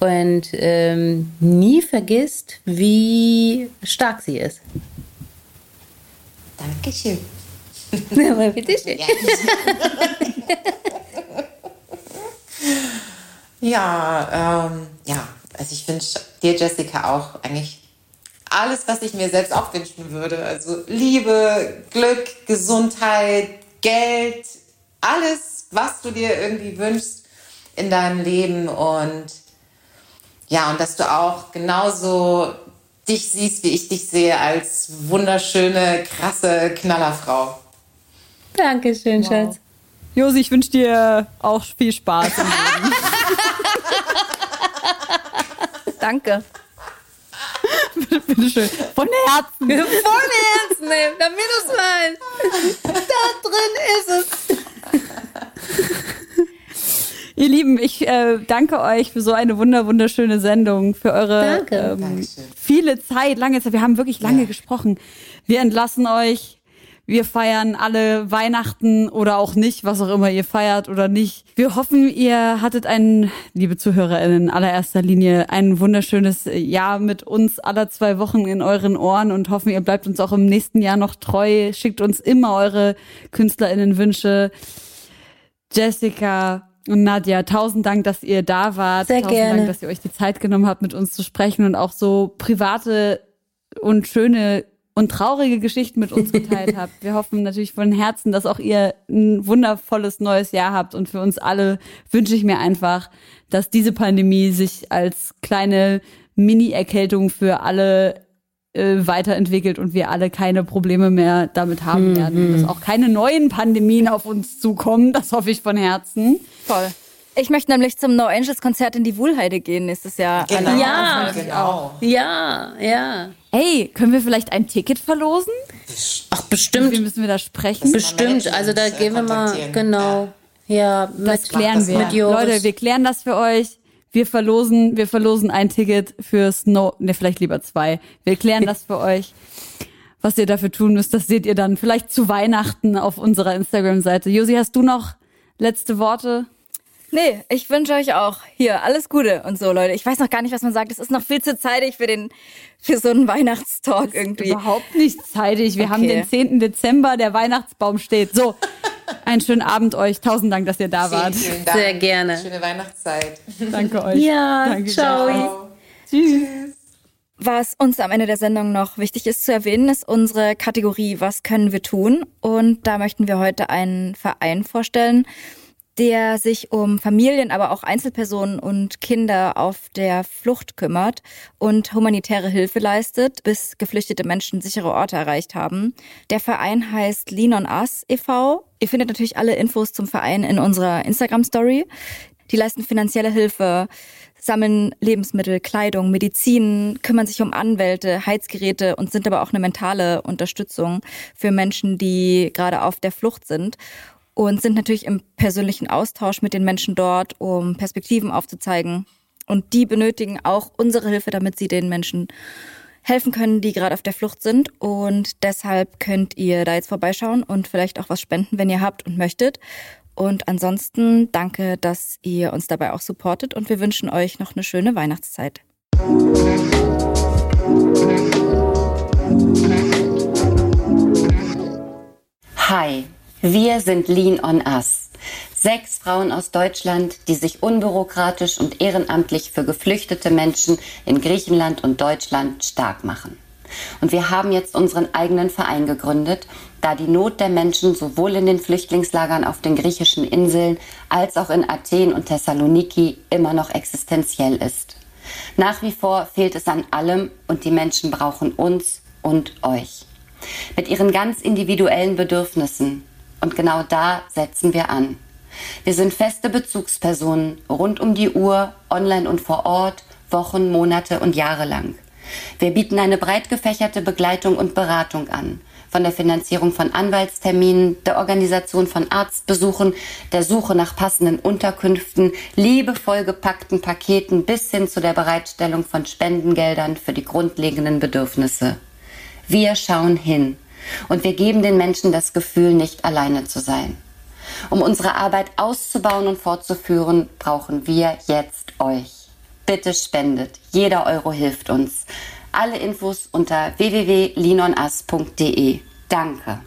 und ähm, nie vergisst, wie stark sie ist. Dankeschön. Aber bitteschön. Ja, ähm, ja, also ich wünsche dir, Jessica, auch eigentlich alles, was ich mir selbst auch wünschen würde. Also Liebe, Glück, Gesundheit, Geld, alles, was du dir irgendwie wünschst in deinem Leben und ja, und dass du auch genauso dich siehst, wie ich dich sehe, als wunderschöne, krasse Knallerfrau. Dankeschön, wow. Schatz. Josi, ich wünsche dir auch viel Spaß. Danke. Bitte schön. Von Herzen. Von Herzen, damit du es meinst. Da drin ist es. Ihr Lieben, ich äh, danke euch für so eine wunder wunderschöne Sendung, für eure ähm, viele Zeit, lange Zeit. Wir haben wirklich lange ja. gesprochen. Wir entlassen euch. Wir feiern alle Weihnachten oder auch nicht, was auch immer ihr feiert oder nicht. Wir hoffen, ihr hattet ein, liebe ZuhörerInnen, in allererster Linie ein wunderschönes Jahr mit uns aller zwei Wochen in euren Ohren und hoffen, ihr bleibt uns auch im nächsten Jahr noch treu. Schickt uns immer eure KünstlerInnen-Wünsche. Jessica und Nadja, tausend Dank, dass ihr da wart. Sehr tausend gerne. Dank, dass ihr euch die Zeit genommen habt, mit uns zu sprechen und auch so private und schöne und traurige Geschichten mit uns geteilt habt. Wir hoffen natürlich von Herzen, dass auch ihr ein wundervolles neues Jahr habt. Und für uns alle wünsche ich mir einfach, dass diese Pandemie sich als kleine Mini-Erkältung für alle äh, weiterentwickelt und wir alle keine Probleme mehr damit haben mhm. werden. Und dass auch keine neuen Pandemien auf uns zukommen. Das hoffe ich von Herzen. Voll. Ich möchte nämlich zum No Angels Konzert in die Wuhlheide gehen nächstes Jahr. Genau. Alleine. Ja. genau. Ja, ja. Hey, können wir vielleicht ein Ticket verlosen? Ach, Wie bestimmt. müssen wir da sprechen? Bestimmt. Also da gehen wir mal, genau. Ja, Das mit, klären das wir. mit Joris. Leute, wir klären das für euch. Wir verlosen, wir verlosen ein Ticket fürs No, ne, vielleicht lieber zwei. Wir klären das für euch. Was ihr dafür tun müsst, das seht ihr dann vielleicht zu Weihnachten auf unserer Instagram-Seite. Josi, hast du noch letzte Worte? Nee, ich wünsche euch auch hier alles Gute und so, Leute. Ich weiß noch gar nicht, was man sagt. Es ist noch viel zu zeitig für den, für so einen Weihnachtstalk irgendwie. Überhaupt nicht zeitig. Wir Okay. haben den 10. Dezember, der Weihnachtsbaum steht. So, einen schönen Abend euch. Tausend Dank, dass ihr da Vielen, wart. vielen Dank. Sehr gerne. Schöne Weihnachtszeit. Danke euch. Ja, Danke ciao. Ciao. Was uns am Ende der Sendung noch wichtig ist zu erwähnen, ist unsere Kategorie Was können wir tun? Und da möchten wir heute einen Verein vorstellen, der sich um Familien, aber auch Einzelpersonen und Kinder auf der Flucht kümmert und humanitäre Hilfe leistet, bis geflüchtete Menschen sichere Orte erreicht haben. Der Verein heißt Lean on Us e.V. Ihr findet natürlich alle Infos zum Verein in unserer Instagram-Story. Die leisten finanzielle Hilfe, sammeln Lebensmittel, Kleidung, Medizin, kümmern sich um Anwälte, Heizgeräte und sind aber auch eine mentale Unterstützung für Menschen, die gerade auf der Flucht sind und sind natürlich im persönlichen Austausch mit den Menschen dort, um Perspektiven aufzuzeigen. Und die benötigen auch unsere Hilfe, damit sie den Menschen helfen können, die gerade auf der Flucht sind. Und deshalb könnt ihr da jetzt vorbeischauen und vielleicht auch was spenden, wenn ihr habt und möchtet. Und ansonsten danke, dass ihr uns dabei auch supportet und wir wünschen euch noch eine schöne Weihnachtszeit. Hi, wir sind Lean on Us. Sechs Frauen aus Deutschland, die sich unbürokratisch und ehrenamtlich für geflüchtete Menschen in Griechenland und Deutschland stark machen. Und wir haben jetzt unseren eigenen Verein gegründet, da die Not der Menschen sowohl in den Flüchtlingslagern auf den griechischen Inseln als auch in Athen und Thessaloniki immer noch existenziell ist. Nach wie vor fehlt es an allem und die Menschen brauchen uns und euch. Mit ihren ganz individuellen Bedürfnissen. Und genau da setzen wir an. Wir sind feste Bezugspersonen rund um die Uhr, online und vor Ort, Wochen, Monate und Jahre lang. Wir bieten eine breit gefächerte Begleitung und Beratung an. Von der Finanzierung von Anwaltsterminen, der Organisation von Arztbesuchen, der Suche nach passenden Unterkünften, liebevoll gepackten Paketen bis hin zu der Bereitstellung von Spendengeldern für die grundlegenden Bedürfnisse. Wir schauen hin und wir geben den Menschen das Gefühl, nicht alleine zu sein. Um unsere Arbeit auszubauen und fortzuführen, brauchen wir jetzt euch. Bitte spendet. Jeder Euro hilft uns. Alle Infos unter www.linonus.de. Danke.